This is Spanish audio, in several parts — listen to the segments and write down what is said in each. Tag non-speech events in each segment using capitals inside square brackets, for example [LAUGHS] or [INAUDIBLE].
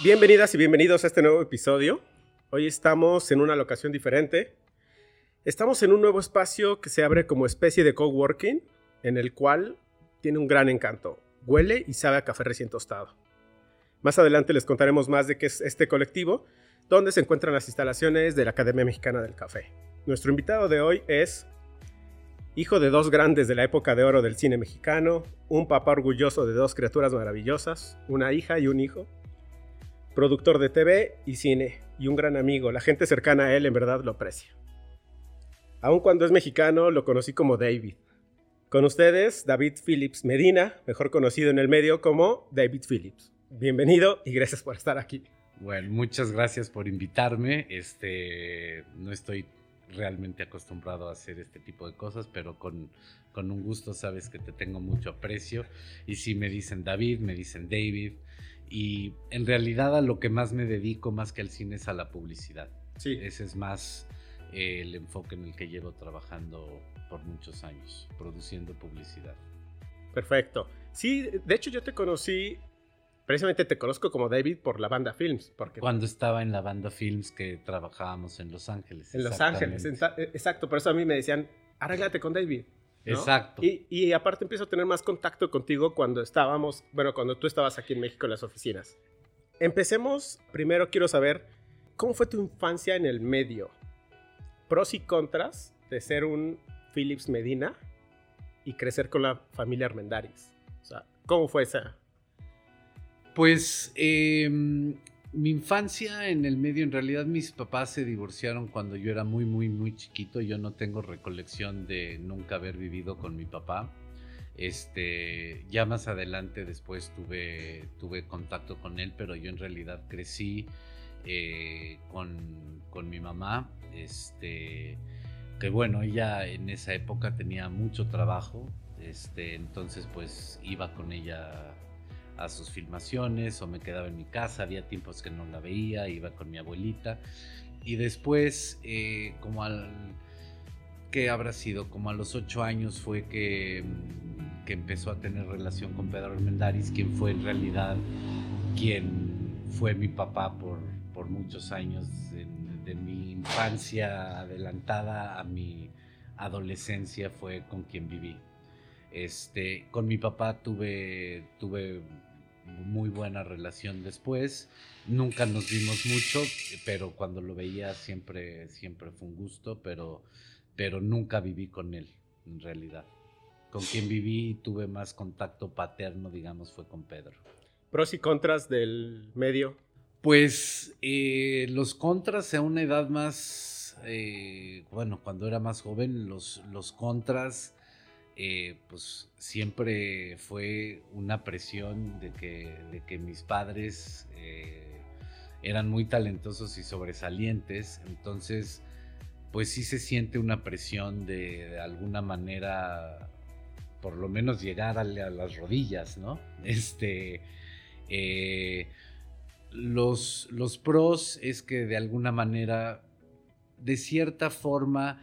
Bienvenidas y bienvenidos a este nuevo episodio. Hoy estamos en una locación diferente. Estamos en un nuevo espacio que se abre como especie de coworking, en el cual tiene un gran encanto. Huele y sabe a café recién tostado. Más adelante les contaremos más de qué es este colectivo, donde se encuentran las instalaciones de la Academia Mexicana del Café. Nuestro invitado de hoy es hijo de dos grandes de la época de oro del cine mexicano, un papá orgulloso de dos criaturas maravillosas, una hija y un hijo, productor de TV y cine, y un gran amigo. La gente cercana a él en verdad lo aprecia. Aun cuando es mexicano, lo conocí como David. Con ustedes, David Phillips Medina, mejor conocido en el medio como David Phillips. Bienvenido y gracias por estar aquí. Bueno, muchas gracias por invitarme. Este, no estoy realmente acostumbrado a hacer este tipo de cosas, pero con, con un gusto sabes que te tengo mucho aprecio. Y si me dicen David, me dicen David. Y en realidad a lo que más me dedico, más que al cine, es a la publicidad. Sí. Ese es más eh, el enfoque en el que llevo trabajando por muchos años, produciendo publicidad. Perfecto. Sí, de hecho yo te conocí, precisamente te conozco como David por la banda Films. Porque Cuando estaba en la banda Films que trabajábamos en Los Ángeles. en Los Ángeles, en- exacto, por eso a mí me decían, arréglate con David. ¿No? Exacto. Y, y aparte empiezo a tener más contacto contigo cuando estábamos, bueno, cuando tú estabas aquí en México en las oficinas. Empecemos, primero quiero saber, ¿cómo fue tu infancia en el medio? Pros y contras de ser un Phillips Medina y crecer con la familia Armendáriz. O sea, ¿cómo fue esa? Pues eh, mi infancia en el medio, en realidad mis papás se divorciaron cuando yo era muy, muy, muy chiquito. Yo no tengo recolección de nunca haber vivido con mi papá. Este, ya más adelante después tuve, tuve contacto con él, pero yo en realidad crecí eh, con, con mi mamá. Este, que bueno, ella en esa época tenía mucho trabajo. Este, entonces pues iba con ella a sus filmaciones o me quedaba en mi casa, había tiempos que no la veía, iba con mi abuelita y después eh, como al que habrá sido como a los ocho años fue que, mm, que empezó a tener relación con Pedro Armendáriz, quien fue en realidad quien fue mi papá por, por muchos años de mi infancia adelantada a mi adolescencia fue con quien viví. Este, con mi papá tuve, tuve muy buena relación después. Nunca nos vimos mucho, pero cuando lo veía siempre, siempre fue un gusto, pero, pero nunca viví con él, en realidad. Con quien viví y tuve más contacto paterno, digamos, fue con Pedro. Pros y contras del medio. Pues eh, los contras a una edad más, eh, bueno, cuando era más joven, los, los contras, eh, pues siempre fue una presión de que, de que mis padres eh, eran muy talentosos y sobresalientes, entonces pues sí se siente una presión de, de alguna manera, por lo menos llegar a, la- a las rodillas, ¿no? [LAUGHS] Este... eh, los, los pros es que de alguna manera, de cierta forma,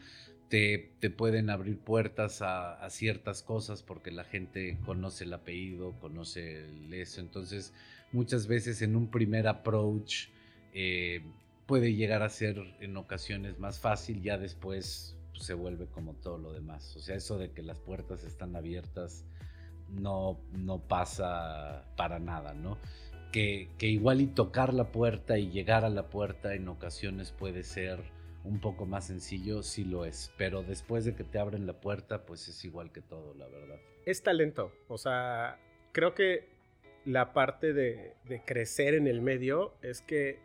te, pueden abrir puertas a, a ciertas cosas porque la gente conoce el apellido, conoce eso. Entonces, muchas veces en un primer approach eh, puede llegar a ser en ocasiones más fácil, ya después pues, se vuelve como todo lo demás. O sea, eso de que las puertas están abiertas no, no pasa para nada, ¿no? que, que igual y tocar la puerta y llegar a la puerta en ocasiones puede ser un poco más sencillo, sí lo es, pero después de que te abren la puerta, pues es igual que todo, la verdad. Es talento. O sea, creo que la parte de, crecer en el medio es que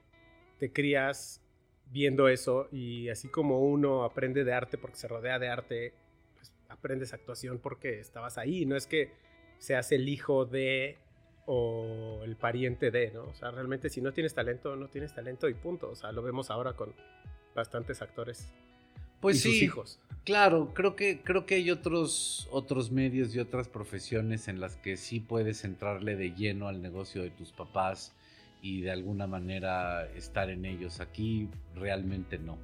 te crías viendo eso y así como uno aprende de arte porque se rodea de arte, pues aprendes actuación porque estabas ahí. No es que seas el hijo de o el pariente de, ¿no? O sea, realmente si no tienes talento, no tienes talento y punto. O sea, lo vemos ahora con bastantes actores Pues y sus sí, hijos. claro, creo que, creo que hay otros, otros medios y otras profesiones en las que sí puedes entrarle de lleno al negocio de tus papás y de alguna manera estar en ellos. Aquí realmente no.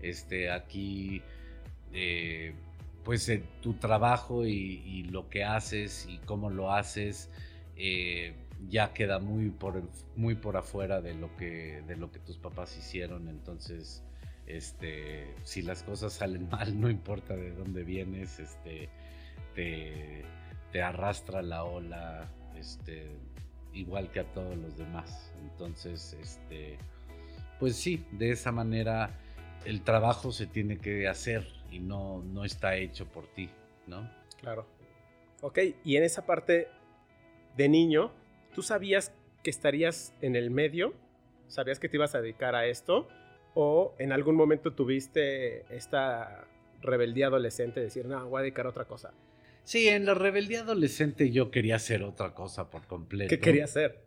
Este, aquí, eh, pues eh, tu trabajo y, y lo que haces y cómo lo haces, eh, ya queda muy por, muy por afuera de lo, que, de lo que tus papás hicieron. Entonces, este, si las cosas salen [LAUGHS] mal, no importa de dónde vienes, este, te, arrastra la ola, este, igual que a todos los demás. Entonces, este, pues sí, de esa manera el trabajo se tiene que hacer y no, no está hecho por ti, ¿no? Claro. Ok, y en esa parte de niño, ¿tú sabías que estarías en el medio? ¿Sabías que te ibas a dedicar a esto? ¿O en algún momento tuviste esta rebeldía adolescente de decir, no, voy a dedicar a otra cosa? Sí, en la rebeldía adolescente yo quería hacer otra cosa por completo. ¿Qué quería hacer?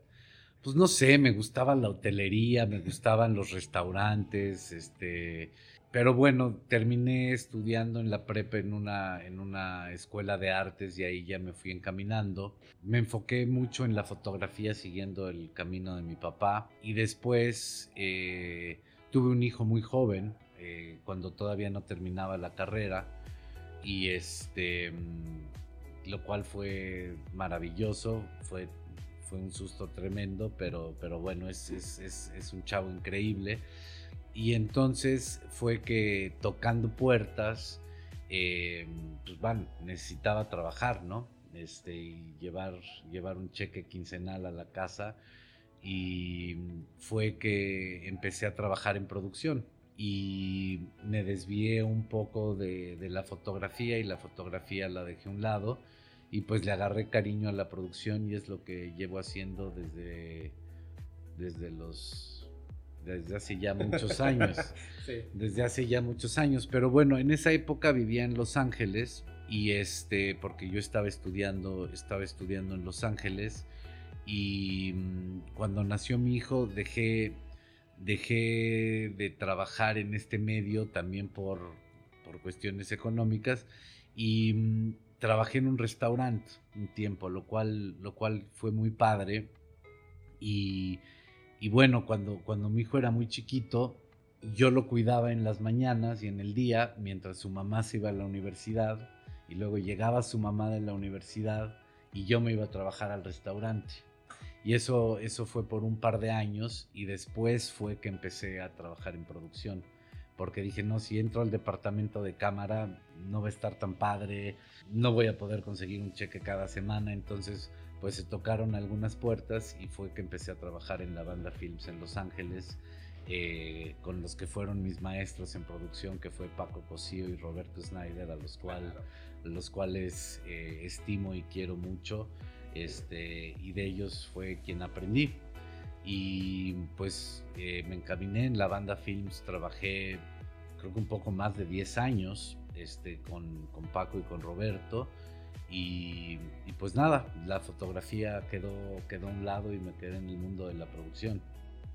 Pues no sé, me gustaba la hotelería, me gustaban los restaurantes, este, pero bueno, terminé estudiando en la prepa en una, en una escuela de artes y ahí ya me fui encaminando. Me enfoqué mucho en la fotografía siguiendo el camino de mi papá y después eh, tuve un hijo muy joven eh, cuando todavía no terminaba la carrera y este, mm, lo cual fue maravilloso, fue, fue un susto tremendo, pero, pero bueno, es, es, es un chavo increíble. Y entonces fue que tocando puertas, eh, pues necesitaba trabajar, ¿no? Este, y llevar, llevar un cheque quincenal a la casa. Y fue que empecé a trabajar en producción. Y me desvié un poco de, de la fotografía y la fotografía la dejé a un lado. Y pues le agarré cariño a la producción y es lo que llevo haciendo desde, desde los desde hace ya muchos años. [LAUGHS] Desde hace ya muchos años. Pero bueno, en esa época vivía en Los Ángeles y este, porque yo estaba estudiando, estaba estudiando en Los Ángeles y mm, cuando nació mi hijo dejé, dejé de trabajar en este medio también por, por cuestiones económicas y mm, trabajé en un restaurante un tiempo, lo cual, lo cual fue muy padre y y bueno, cuando, cuando mi hijo era muy chiquito, yo lo cuidaba en las mañanas y en el día, mientras su mamá se iba a la universidad, y luego llegaba su mamá de la universidad y yo me iba a trabajar al restaurante. Y eso, eso fue por un par de años y después fue que empecé a trabajar en producción. Porque dije, no, si entro al departamento de cámara no va a estar tan padre, no voy a poder conseguir un cheque cada semana, entonces pues se tocaron algunas puertas y fue que empecé a trabajar en la banda Films en Los Ángeles, eh, con los que fueron mis maestros en producción, que fue Paco Cosío y Roberto Snyder, a los, cual, los cuales eh, estimo y quiero mucho, este, y de ellos fue quien aprendí. Y pues eh, me encaminé en la banda Films, trabajé creo que un poco más de 10 años este, con, con Paco y con Roberto. Y, pues nada, la fotografía quedó, quedó a un lado y me quedé en el mundo de la producción.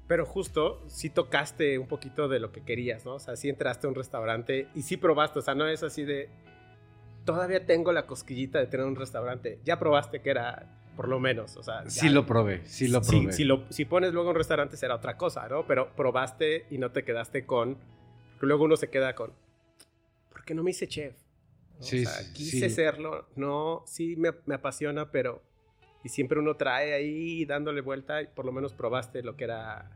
Pero justo, sí tocaste un poquito de lo que querías, ¿no? O sea, sí entraste a un restaurante y sí probaste, o sea, no es así de, todavía tengo la cosquillita de tener un restaurante, ya probaste que era, por lo menos, o sea... sí lo probé, sí lo probé. Si, lo, si pones luego un restaurante será otra cosa, ¿no? Pero probaste y no te quedaste con, luego uno se queda con, ¿por qué no me hice chef? Sí, o sea, quise serlo, no, sí me, me, apasiona, pero... Y siempre uno trae ahí dándole vuelta y por lo menos probaste lo que era...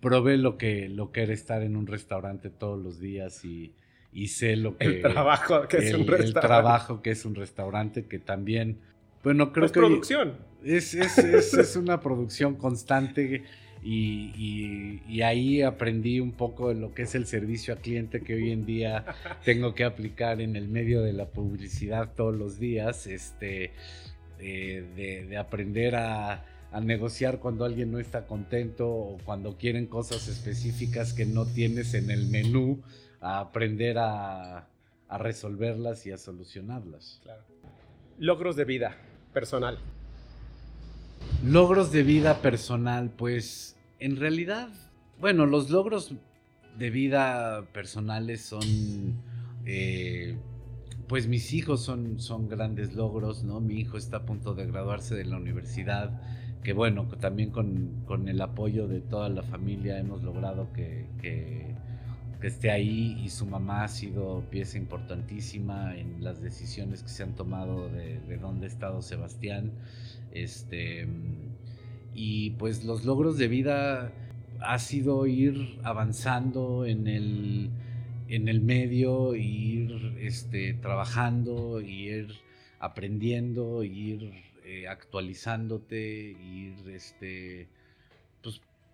Probé lo que, lo que era estar en un restaurante todos los días y, y sé lo que... El trabajo que es un restaurante. El trabajo que es un restaurante que también... Bueno, creo pues que... producción. Es, es, es, es una producción constante y, ahí aprendí un poco de lo que es el servicio a cliente que hoy en día tengo que aplicar en el medio de la publicidad todos los días, este, eh, de, aprender a, negociar cuando alguien no está contento o cuando quieren cosas específicas que no tienes en el menú, a aprender a, a resolverlas y a solucionarlas. Logros de vida personal. Logros de vida personal, pues en realidad, bueno, los logros de vida personales son, eh, pues mis hijos son, son grandes logros, ¿no? Mi hijo está a punto de graduarse de la universidad, que bueno, también con, el apoyo de toda la familia hemos logrado que, que, esté ahí y su mamá ha sido pieza importantísima en las decisiones que se han tomado de, de dónde ha estado Sebastián. Este pues los logros de vida ha sido ir avanzando en el, en el medio, ir este, trabajando, ir aprendiendo, ir eh, actualizándote, ir este,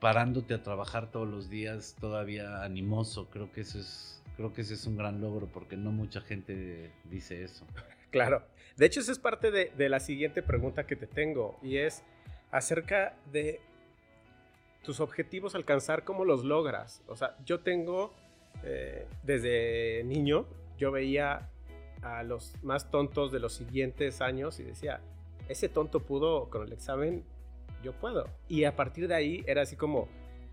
parándote a trabajar todos los días todavía animoso. Creo que eso es, creo que ese es un gran logro porque no mucha gente dice eso. [LAUGHS] Claro. De hecho, esa es parte de, la siguiente pregunta que te tengo y es acerca de tus objetivos, alcanzar, cómo los logras. O sea, yo tengo, eh, desde niño, yo veía a los más tontos de los siguientes años y decía, ese tonto pudo con el examen, yo puedo. Y a partir de ahí era así como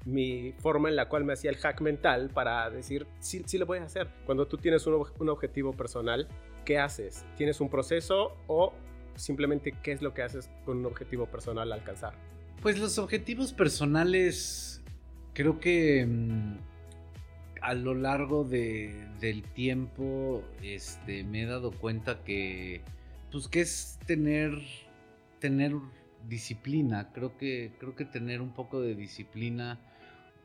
mi forma en la cual me hacía el hack mental para decir, sí, sí lo voy a hacer. Cuando tú tienes un, un objetivo personal, ¿qué haces? ¿Tienes un proceso o simplemente qué es lo que haces con un objetivo personal al alcanzar? Pues los objetivos personales creo que mm, a lo largo del tiempo este, me he dado cuenta que pues que es tener tener disciplina creo que creo que tener un poco de disciplina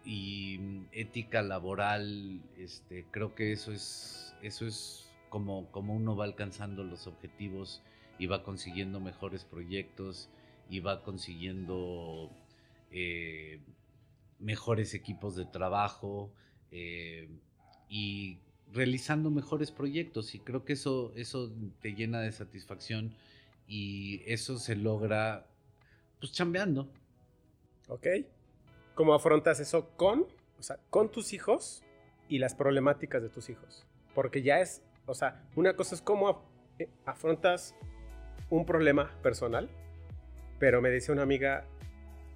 y mm, ética laboral este creo que eso es eso es como como uno va alcanzando los objetivos y va consiguiendo mejores proyectos y va consiguiendo eh, mejores equipos de trabajo eh, y realizando mejores proyectos. Y creo que eso, eso te llena de satisfacción y eso se logra pues chambeando. Ok. ¿Cómo afrontas eso con, o sea, con tus hijos y las problemáticas de tus hijos? Porque ya es, o sea, una cosa es cómo eh, afrontas un problema personal, pero me dice una amiga,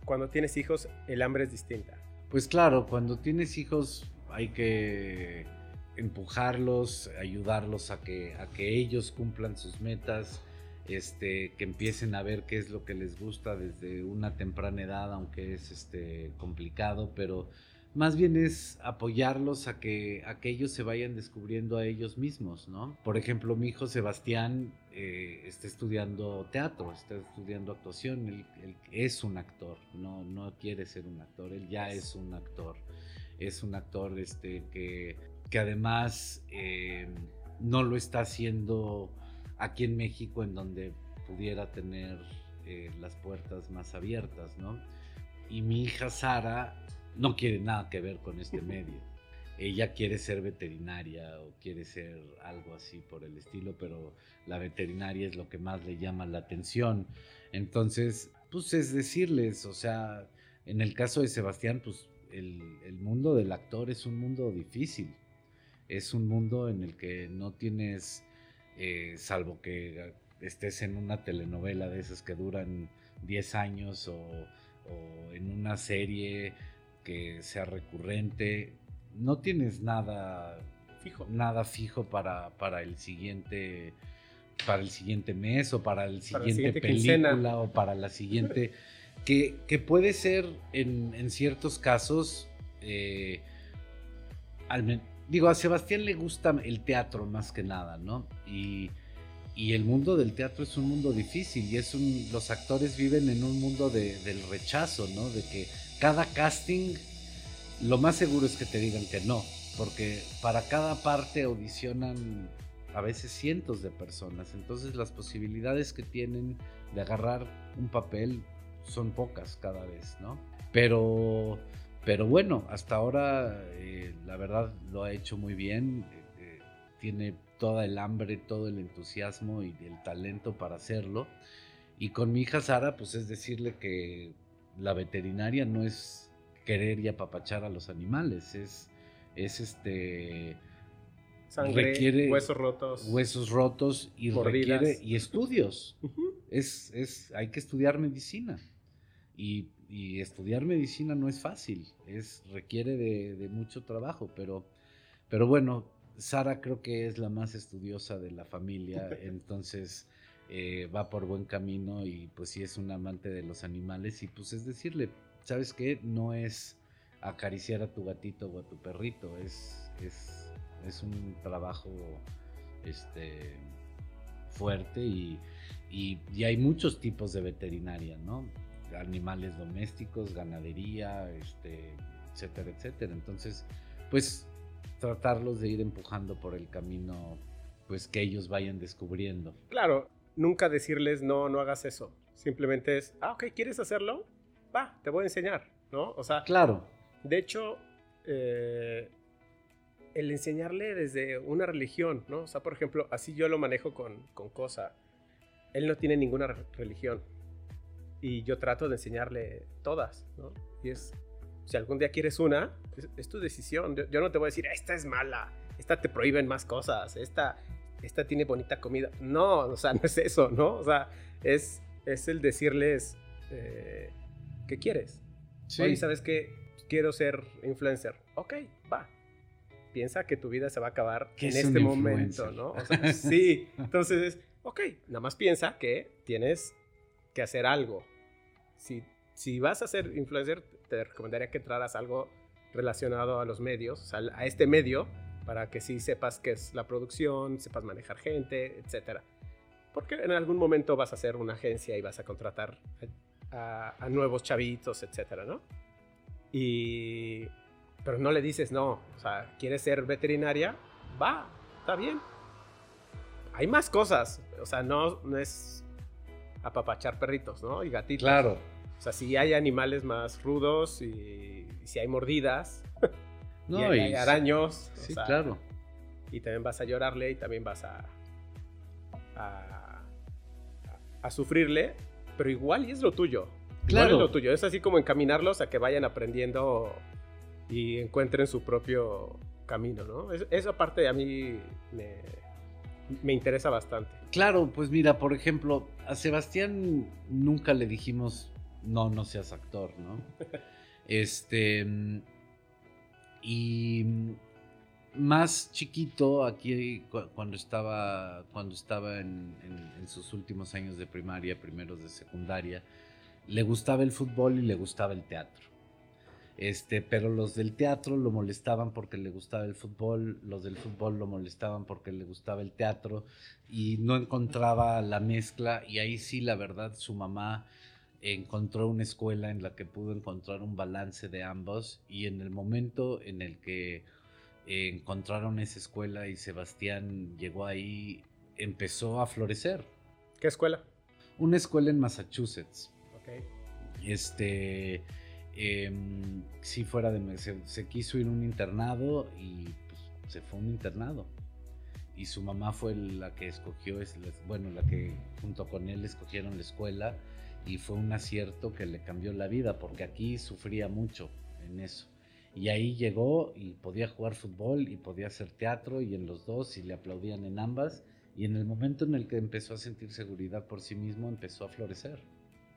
cuando tienes hijos el hambre es distinta. Pues claro, cuando tienes hijos hay que empujarlos, ayudarlos a que, a que ellos cumplan sus metas, este, que empiecen a ver qué es lo que les gusta desde una temprana edad, aunque es este, complicado, pero más bien es apoyarlos a que, a ellos se vayan descubriendo a ellos mismos, ¿no? Por ejemplo, mi hijo Sebastián eh, está estudiando teatro, está estudiando actuación, él, es un actor, no, quiere ser un actor, él ya es un actor es un actor este, que, que además eh, no lo está haciendo aquí en México en donde pudiera tener eh, las puertas más abiertas, ¿no? Y mi hija Sara no quiere nada que ver con este [LAUGHS] medio. Ella quiere ser veterinaria o quiere ser algo así por el estilo, pero la veterinaria es lo que más le llama la atención. Entonces, pues es decirles, o sea, en el caso de Sebastián, pues el, mundo del actor es un mundo difícil. Es un mundo en el que no tienes, eh, salvo que estés en una telenovela de esas que duran 10 años o, en una serie que sea recurrente, no tienes nada fijo, nada fijo para, para el siguiente para el siguiente mes o para el siguiente película o para la siguiente que, puede ser en, ciertos casos, eh, digo, a Sebastián le gusta el teatro más que nada, ¿no? Y, el mundo del teatro es un mundo difícil y es un, los actores viven en un mundo del rechazo, ¿no? De que cada casting, lo más seguro es que te digan que no, porque para cada parte audicionan a veces cientos de personas, entonces las posibilidades que tienen de agarrar un papel son pocas cada vez, ¿no? Pero, pero bueno, hasta ahora eh, la verdad lo ha hecho muy bien, eh, eh, tiene toda el hambre, todo el entusiasmo y el talento para hacerlo. Y con mi hija Sara, pues es decirle que la veterinaria no es querer y apapachar a los animales, es, es este... Sangre, huesos rotos. Huesos rotos y requiere y [LAUGHS] estudios. es, es, hay que estudiar medicina. Y, estudiar medicina no es fácil, es, requiere de, mucho trabajo, pero, pero bueno, Sara creo que es la más estudiosa de la familia, [LAUGHS] entonces eh, va por buen camino y pues sí es un amante de los animales y pues es decirle, ¿sabes qué? No es acariciar a tu gatito o a tu perrito, es, es, es un trabajo este, fuerte y, y, y hay muchos tipos de veterinaria, ¿no? animales domésticos, ganadería, este, etcétera, etcétera. Entonces, pues tratarlos de ir empujando por el camino, pues que ellos vayan descubriendo. Claro, nunca decirles no, no hagas eso. Simplemente es, ah, ok, ¿quieres hacerlo? Va, te voy a enseñar, ¿no? O sea, claro. De hecho, eh, el enseñarle desde una religión, ¿no? O sea, por ejemplo, así yo lo manejo con, con Cosa. Él no tiene ninguna religión. Y yo trato de enseñarle todas, ¿no? Y es, si algún día quieres una, es, tu decisión. Yo, no te voy a decir, esta es mala, esta te prohíben más cosas, esta, esta tiene bonita comida. No, o sea, no es eso, ¿no? O sea, es, es el decirles, eh, ¿qué quieres? Sí. ¿sabes qué? Quiero ser influencer. Ok, va, piensa que tu vida se va a acabar en este momento, ¿no? O sea, sí, [LAUGHS] entonces, ok, nada más piensa que tienes que hacer algo. Si, si vas a ser influencer, te recomendaría que entraras algo relacionado a los medios, a este medio, para que sí sepas qué es la producción, sepas manejar gente, etc. Porque en algún momento vas a ser una agencia y vas a contratar a, a nuevos chavitos, etcétera, ¿no? Y pero no le dices no. O sea, ¿quieres ser veterinaria? Va, está bien. Hay más cosas. O sea, no, no es apapachar perritos, ¿no? Y gatitos. Claro. O sea, si hay animales más rudos y, si hay mordidas. [LAUGHS] No, y, hay araños. Sí, claro. Y también vas a llorarle y también vas a, a, a sufrirle. Pero igual y es lo tuyo. Claro. Igual es lo tuyo. Es así como encaminarlos a que vayan aprendiendo y encuentren su propio camino, ¿no? esa parte a mí me, interesa bastante. Claro, pues mira, por ejemplo, a Sebastián nunca le dijimos, no, no seas actor, ¿no? [LAUGHS] este, y más chiquito, aquí cuando estaba, cuando estaba en, en, sus últimos años de primaria, primeros de secundaria, le gustaba el fútbol y le gustaba el teatro. Este, pero los del teatro lo molestaban porque le gustaba el fútbol, los del fútbol lo molestaban porque le gustaba el teatro y no encontraba la mezcla y ahí sí la verdad su mamá encontró una escuela en la que pudo encontrar un balance de ambos y en el momento en el que encontraron esa escuela y Sebastián llegó ahí empezó a florecer. ¿Qué escuela? Una escuela en Massachusetts. Okay. Este eh, si fuera de se, quiso ir a un internado y pues, se fue a un internado y su mamá fue la que escogió bueno la que junto con él escogieron la escuela y fue un acierto que le cambió la vida porque aquí sufría mucho en eso y ahí llegó y podía jugar fútbol y podía hacer teatro y en los dos y le aplaudían en ambas y en el momento en el que empezó a sentir seguridad por sí mismo empezó a florecer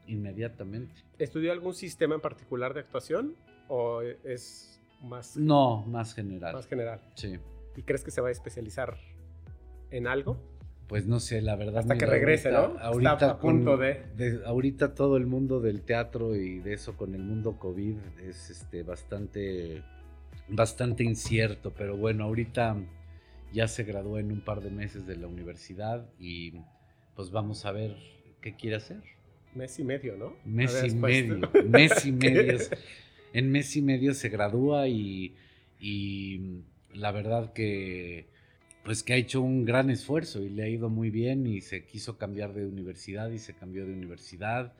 inmediatamente. ¿Estudió algún sistema en particular de actuación o es más... No, más general. Más general. Sí. ¿Y crees que se va a especializar en algo? Pues no sé, la verdad. Hasta que regrese, ¿no? Ahorita Está a punto de... Ahorita todo el mundo del teatro y de eso con el mundo COVID es este, bastante, bastante incierto, pero bueno, ahorita ya se graduó en un par de meses de la universidad y pues vamos a ver qué quiere hacer mes y medio, ¿no? Mes y medio, mes y [LAUGHS] medio. En mes y medio se gradúa y, la verdad que pues que ha hecho un gran esfuerzo y le ha ido muy bien y se quiso cambiar de universidad y se cambió de universidad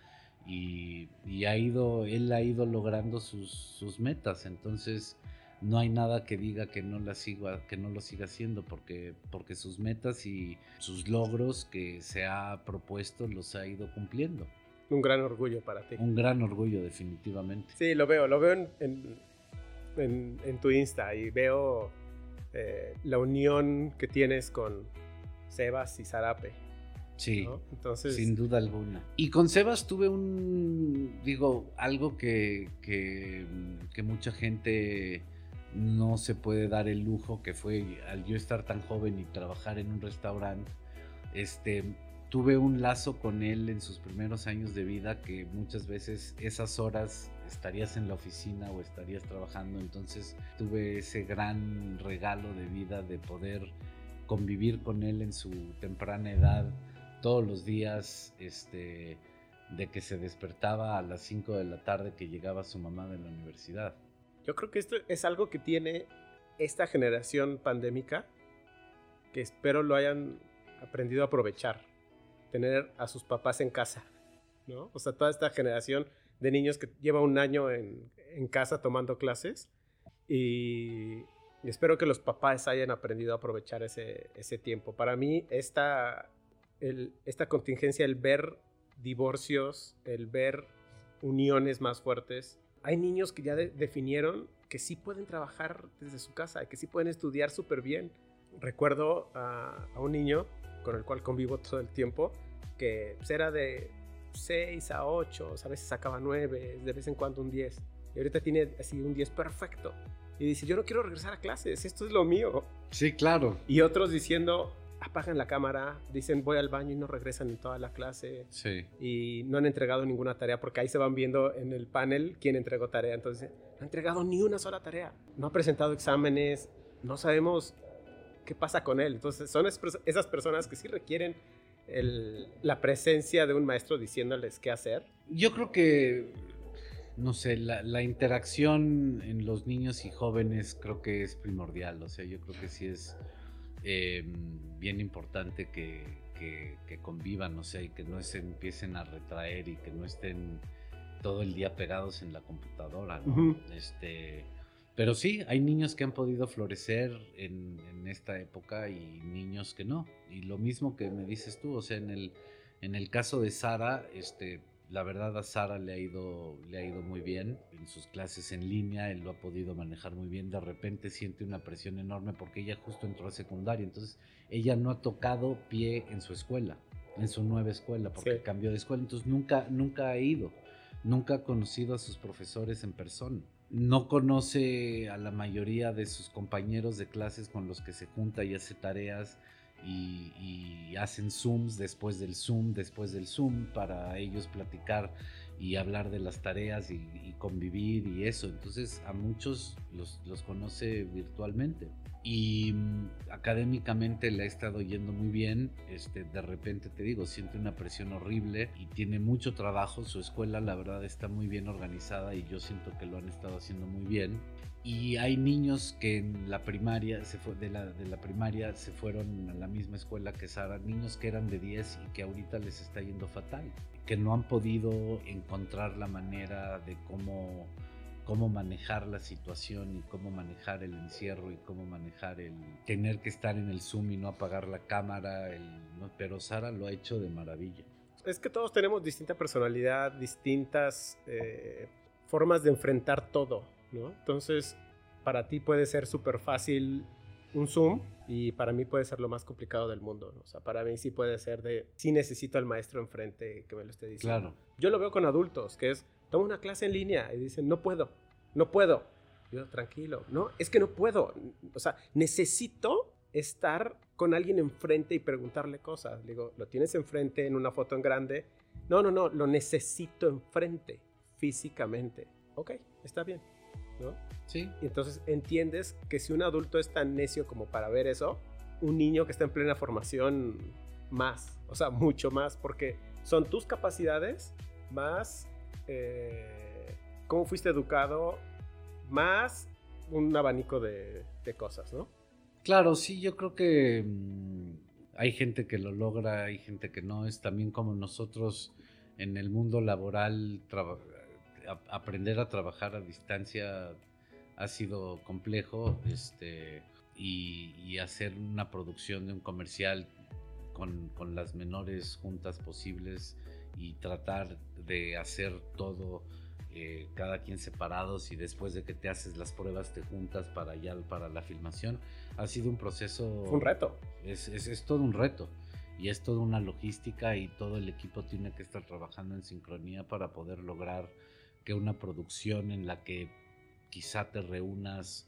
y, ha ido, él ha ido logrando sus, sus, metas, entonces no hay nada que diga que no la siga, que no lo siga haciendo porque, porque sus metas y sus logros que se ha propuesto los ha ido cumpliendo. Un gran orgullo para ti. Un gran orgullo, definitivamente. Sí, lo veo, lo veo en, en, tu Insta y veo eh, la unión que tienes con Sebas y Zarape. Sí, Entonces... sin duda alguna. Y con Sebas tuve un, digo, algo que, que, que, mucha gente no se puede dar el lujo, que fue al yo estar tan joven y trabajar en un restaurante, este, tuve un lazo con él en sus primeros años de vida que muchas veces esas horas estarías en la oficina o estarías trabajando, entonces tuve ese gran regalo de vida de poder convivir con él en su temprana edad todos los días, este, de que se despertaba a las 5 de la tarde que llegaba su mamá de la universidad. Yo creo que esto es algo que tiene esta generación pandémica que espero lo hayan aprendido a aprovechar. Tener a sus papás en casa, ¿no? O sea, toda esta generación de niños que lleva un año en, en casa tomando clases y, espero que los papás hayan aprendido a aprovechar ese, ese tiempo. Para mí, esta, el, esta contingencia, el ver divorcios, el ver uniones más fuertes, hay niños que ya definieron que sí pueden trabajar desde su casa, que sí pueden estudiar súper bien. Recuerdo a, un niño con el cual convivo todo el tiempo, que pues, era de 6 a 8, a veces sacaba 9, de vez en cuando un 10. Y ahorita tiene así un 10 perfecto. Y dice, yo no quiero regresar a clases, esto es lo mío. Sí, claro. Y otros diciendo, apagan la cámara, dicen voy al baño y no regresan en toda la clase. Sí. Y no han entregado ninguna tarea porque ahí se van viendo en el panel quién entregó tarea. Entonces, no ha entregado ni una sola tarea. No ha presentado exámenes. No sabemos qué pasa con él. Entonces, son esas personas que sí requieren la presencia de un maestro diciéndoles qué hacer? Yo creo que, no sé, la, interacción en los niños y jóvenes creo que es primordial. O sea, yo creo que sí es eh, bien importante que, convivan, o sea, y que no se empiecen a retraer y que no estén todo el día pegados en la computadora, ¿no? Este pero sí, hay niños que han podido florecer en, esta época y niños que no. Y lo mismo que me dices tú, o sea, en el, en el caso de Sara, este, la verdad a Sara le ha, ido, le ha ido muy bien en sus clases en línea, él lo ha podido manejar muy bien, de repente siente una presión enorme porque ella justo entró a secundaria, entonces ella no ha tocado pie en su escuela, en su nueva escuela, porque cambió de escuela, entonces nunca, nunca ha ido, nunca ha conocido a sus profesores en persona no conoce a la mayoría de sus compañeros de clases con los que se junta y hace tareas y, hacen Zooms después del Zoom, después del Zoom, para ellos platicar y hablar de las tareas y, convivir y eso. Entonces a muchos los, los conoce virtualmente y mm, académicamente le ha estado yendo muy bien. Este, de repente te digo, siente una presión horrible y tiene mucho trabajo. Su escuela, la verdad, está muy bien organizada y yo siento que lo han estado haciendo muy bien. Y hay niños que en la primaria, se fue, de, la, de la primaria se fueron a la misma escuela que Sara, niños que eran de 10 y que ahorita les está yendo fatal, que no han podido encontrar la manera de cómo cómo manejar la situación y cómo manejar el encierro y cómo manejar el tener que estar en el Zoom y no apagar la cámara, el, pero Sara lo ha hecho de maravilla. Es que todos tenemos distinta personalidad, distintas eh, formas de enfrentar todo, ¿no? Entonces, para ti puede ser súper fácil un Zoom y para mí puede ser lo más complicado del mundo. O sea, para mí sí puede ser de, sí necesito al maestro enfrente que me lo esté diciendo. Claro. Yo lo veo con adultos, que es, toma una clase en línea y dicen, no puedo, no puedo. Yo, tranquilo, no, es que no puedo. O sea, necesito estar con alguien enfrente y preguntarle cosas. Digo, ¿lo tienes enfrente en una foto en grande? No, no, no, lo necesito enfrente, físicamente. Ok, está bien, ¿no? Sí. Y entonces entiendes que si un adulto es tan necio como para ver eso, un niño que está en plena formación más, o sea, mucho más, porque son tus capacidades más eh, cómo fuiste educado, más un abanico de, cosas, ¿no? Claro, sí, yo creo que mm, hay gente que lo logra, hay gente que no, es también como nosotros en el mundo laboral, aprender a trabajar a distancia ha sido complejo, este, y, hacer una producción de un comercial con, con las menores juntas posibles y tratar de hacer todo eh, cada quien separados y después de que te haces las pruebas te juntas para ya para la filmación ha sido un proceso un reto. Es, es, es, todo un reto y es toda una logística y todo el equipo tiene que estar trabajando en sincronía para poder lograr que una producción en la que quizá te reúnas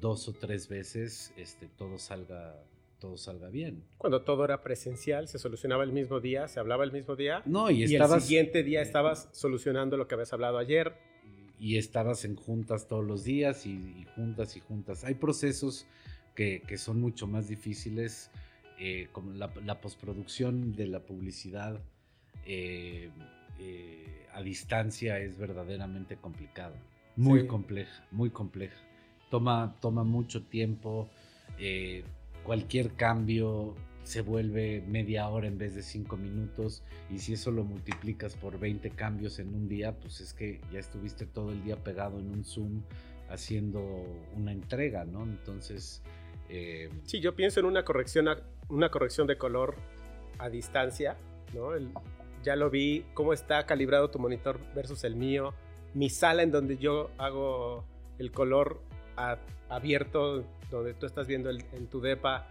dos o tres veces este todo salga todo salga bien. Cuando todo era presencial, se solucionaba el mismo día, se hablaba el mismo día. No, y, el siguiente día estabas solucionando lo que habías hablado ayer. Y estabas en juntas todos los días y, juntas y juntas. Hay procesos que, son mucho más difíciles, eh, como la, postproducción de la publicidad. Eh, eh, a distancia es verdaderamente complicada. Muy compleja, muy compleja. Toma, toma mucho tiempo. Eh, cualquier cambio se vuelve media hora en vez de cinco minutos y si eso lo multiplicas por 20 cambios en un día, pues es que ya estuviste todo el día pegado en un Zoom haciendo una entrega, ¿no? Entonces... Eh, sí, yo pienso en una corrección, una corrección de color a distancia, ¿no? Ya lo vi, cómo está calibrado tu monitor versus el mío, mi sala en donde yo hago el color abierto, donde tú estás viendo en tu depa,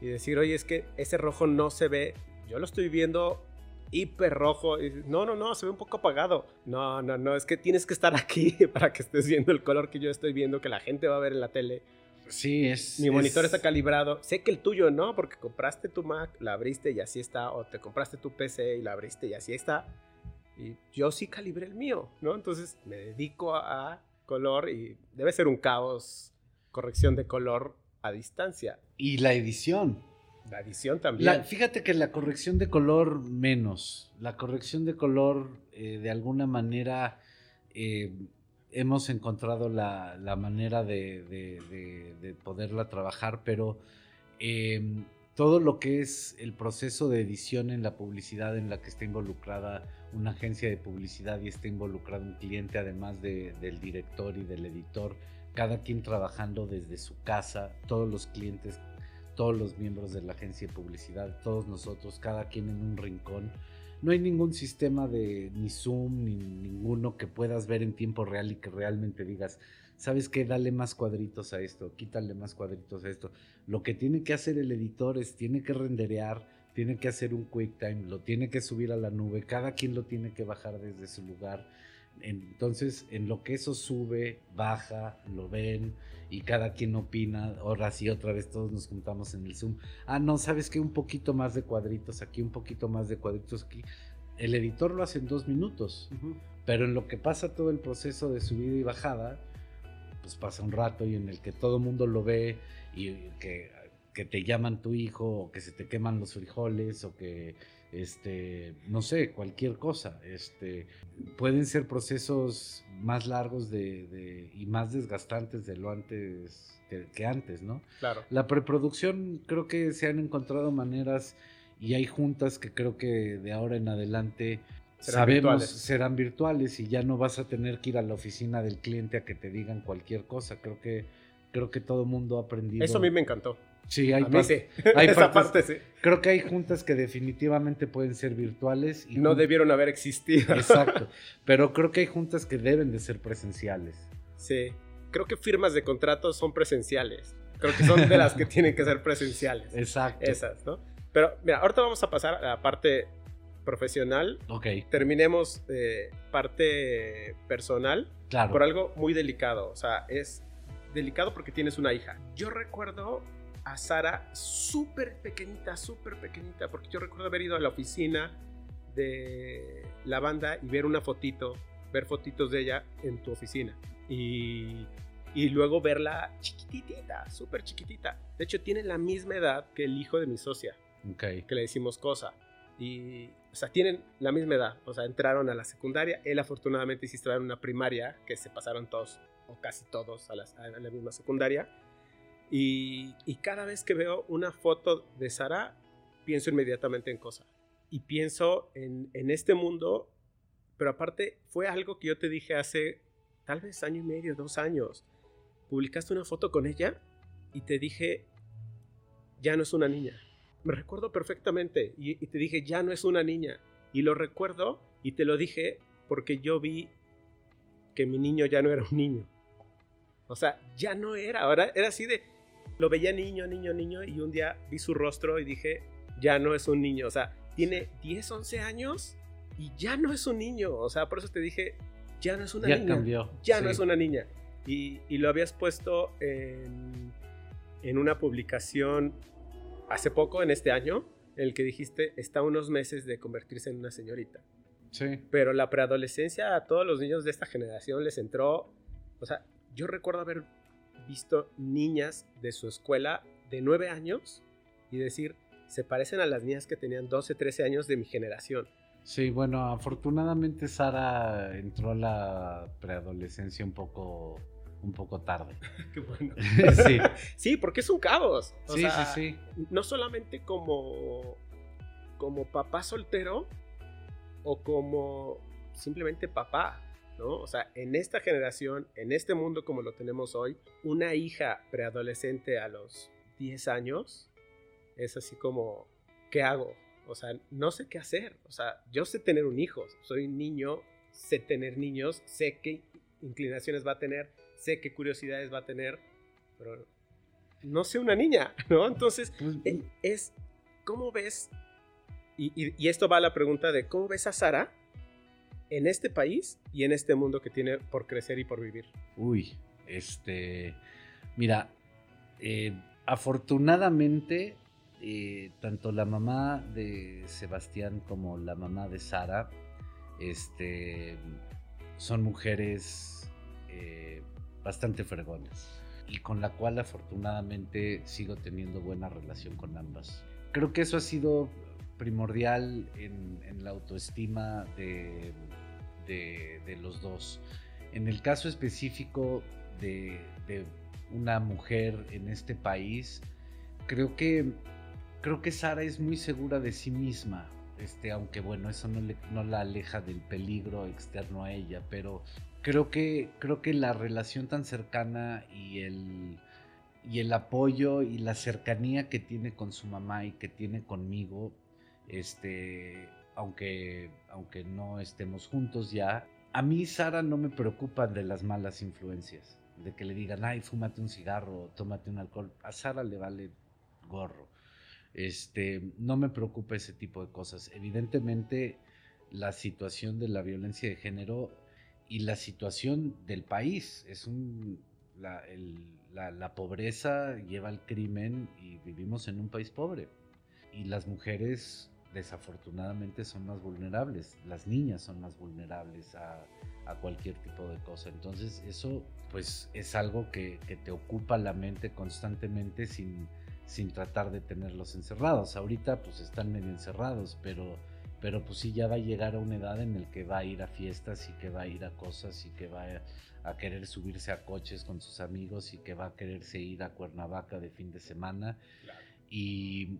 y decir, oye, es que ese rojo no se ve, yo lo estoy viendo hiper rojo. Y, no, no, no, se ve un poco apagado. No, no, no, es que tienes que estar [LAUGHS] aquí para que estés viendo el color que yo estoy viendo, que la gente va a ver en la tele. Sí, es. Mi monitor está calibrado. Sé que el tuyo no, porque compraste tu Mac, la abriste y así está. O te compraste tu PC y la abriste y así está. Y yo sí calibré el mío, ¿no? Entonces me dedico a color y debe ser un caos corrección de color a distancia. Y la edición. La edición también. fíjate que la corrección de color menos. La corrección de color, eh, de alguna manera, eh, hemos encontrado la, manera de, poderla trabajar, pero em, todo lo que es el proceso de edición en la publicidad en la que está involucrada una agencia de publicidad y está involucrado un cliente, además del director y del editor, cada quien trabajando desde su casa, todos los clientes, todos los miembros de la agencia de publicidad, todos nosotros, cada quien en un rincón. No hay ningún sistema de ni Zoom ni ninguno que puedas ver en tiempo real y que realmente digas, ¿sabes qué? Dale más cuadritos a esto, quítale más cuadritos a esto. Lo que tiene que hacer el editor es, tiene que renderear, tiene que hacer un QuickTime, lo tiene que subir a la nube, cada quien lo tiene que bajar desde su lugar entonces, en lo que eso sube, baja, lo ven y cada quien opina. Ahora sí, otra vez todos nos juntamos en el Zoom. Ah, no, sabes que un poquito más de cuadritos aquí, un poquito más de cuadritos aquí. El editor lo hace en dos minutos, pero en lo que pasa todo el proceso de subida y bajada, pues pasa un rato y en el que todo el mundo lo ve y que, que te llaman tu hijo o que se te queman los frijoles o que este, no sé, cualquier cosa. Este, pueden ser procesos más largos de, y más desgastantes de lo antes que, antes, ¿no? Claro. La preproducción creo que se han encontrado maneras y hay juntas que creo que de ahora en adelante serán sabemos virtuales. serán virtuales y ya no vas a tener que ir a la oficina del cliente a que te digan cualquier cosa. Creo que creo que todo mundo ha aprendido. Eso a mí me encantó. Sí, hay, hay [LAUGHS] Esa parte sí. Creo que hay juntas que definitivamente pueden ser virtuales. Y no debieron haber existido. Exacto. [LAUGHS] Pero creo que hay juntas que deben de ser presenciales. Sí. Creo que firmas de contratos son presenciales. Creo que son de las que [LAUGHS] tienen que ser presenciales. Exacto. Esas, ¿no? Pero mira, ahorita vamos a pasar a la parte profesional. Ok. Terminemos eh, parte personal. Claro. Por algo muy delicado. O sea, es delicado porque tienes una hija. Yo recuerdo a Sara súper pequeñita, súper pequeñita, porque yo recuerdo haber ido a la oficina de la banda y ver una fotito, ver fotitos de ella en tu oficina. Y, y luego verla chiquitita, súper chiquitita. De hecho, tiene la misma edad que el hijo de mi socia, okay. que le decimos cosa. Y, o sea, tienen la misma edad. O sea, entraron a la secundaria. Él afortunadamente sí estaba en una primaria, que se pasaron todos, o casi todos, a, a la misma secundaria y, cada vez que veo una foto de Sara, pienso inmediatamente en Cosa. Y pienso en, este mundo, pero aparte fue algo que yo te dije hace tal vez año y medio, dos años. Publicaste una foto con ella y te dije, ya no es una niña. Me recuerdo perfectamente y, y te dije, ya no es una niña. Y lo recuerdo y te lo dije porque yo vi que mi niño ya no era un niño. O sea, ya no era, ahora era así de, lo veía niño, niño, niño y un día vi su rostro y dije, ya no es un niño, o sea, tiene 10, 11 años y ya no es un niño, o sea, por eso te dije, ya no es una ya niña. Cambió. Ya no es una niña. Y, lo habías puesto en, en una publicación hace poco, en este año, en el que dijiste, está unos meses de convertirse en una señorita. Sí. Pero la preadolescencia a todos los niños de esta generación les entró, o sea, yo recuerdo haber visto niñas de su escuela de 9 años y decir, se parecen a las niñas que tenían 12, 13 años de mi generación. Sí, bueno, afortunadamente Sara entró a la preadolescencia un poco un poco tarde. [LAUGHS] Qué bueno. [LAUGHS] sí. sí, porque es un caos. sí, sí, sí. No solamente como, como papá soltero o como simplemente papá, ¿no? O sea, en esta generación, en este mundo como lo tenemos hoy, una hija preadolescente a los 10 años es así como, ¿qué hago? O sea, no sé qué hacer. O sea, yo sé tener un hijo, soy un niño, sé tener niños, sé qué inclinaciones va a tener, sé qué curiosidades va a tener, pero no sé una niña, [LAUGHS] ¿no? Entonces, pues, eh, es, ¿cómo ves? Y, esto va a la pregunta de, ¿cómo ves a Sara en este país y en este mundo que tiene por crecer y por vivir? Uy, este, mira, eh, afortunadamente, eh, tanto la mamá de Sebastián como la mamá de Sara, este, son mujeres bastante fregones y con la cual afortunadamente sigo teniendo buena relación con ambas. Creo que eso ha sido primordial en, la autoestima de, de, los dos. En el caso específico de, una mujer en este país, creo que, creo que Sara es muy segura de sí misma. Este, aunque bueno, eso no, no la aleja del peligro externo a ella, pero creo que, creo que la relación tan cercana y el, y el apoyo y la cercanía que tiene con su mamá y que tiene conmigo, este, aunque, aunque no estemos juntos ya, a mí Sara no me preocupa de las malas influencias, de que le digan, ay, fúmate un cigarro, tómate un alcohol. A Sara le vale gorro. Este, no me preocupa ese tipo de cosas. Evidentemente, la situación de la violencia de género y la situación del país. Es un, la, la, pobreza lleva al crimen y vivimos en un país pobre. Y las mujeres desafortunadamente son más vulnerables, las niñas son más vulnerables a, a cualquier tipo de cosa. Entonces eso pues es algo que, que te ocupa la mente constantemente sin, sin tratar de tenerlos encerrados. Ahorita pues están medio encerrados, pero pero pues sí ya va a llegar a una edad en el que va a ir a fiestas y que va a ir a cosas y que va a, querer subirse a coches con sus amigos y que va a quererse ir a Cuernavaca de fin de semana. Y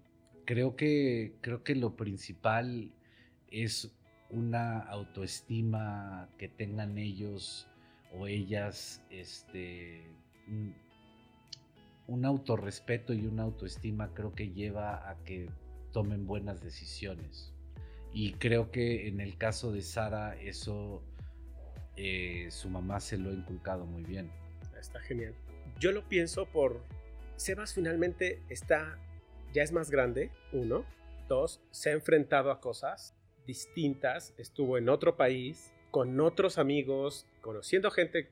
creo que, creo que lo principal es una autoestima que tengan ellos o ellas, este, un, un autorrespeto y una autoestima creo que lleva a que tomen buenas decisiones. Y creo que en el caso de Sara, eso eh, su mamá se lo ha inculcado muy bien. Está genial. Yo lo pienso por. Sebas finalmente está. Ya es más grande, uno. Dos, se ha enfrentado a cosas distintas. Estuvo en otro país, con otros amigos, conociendo gente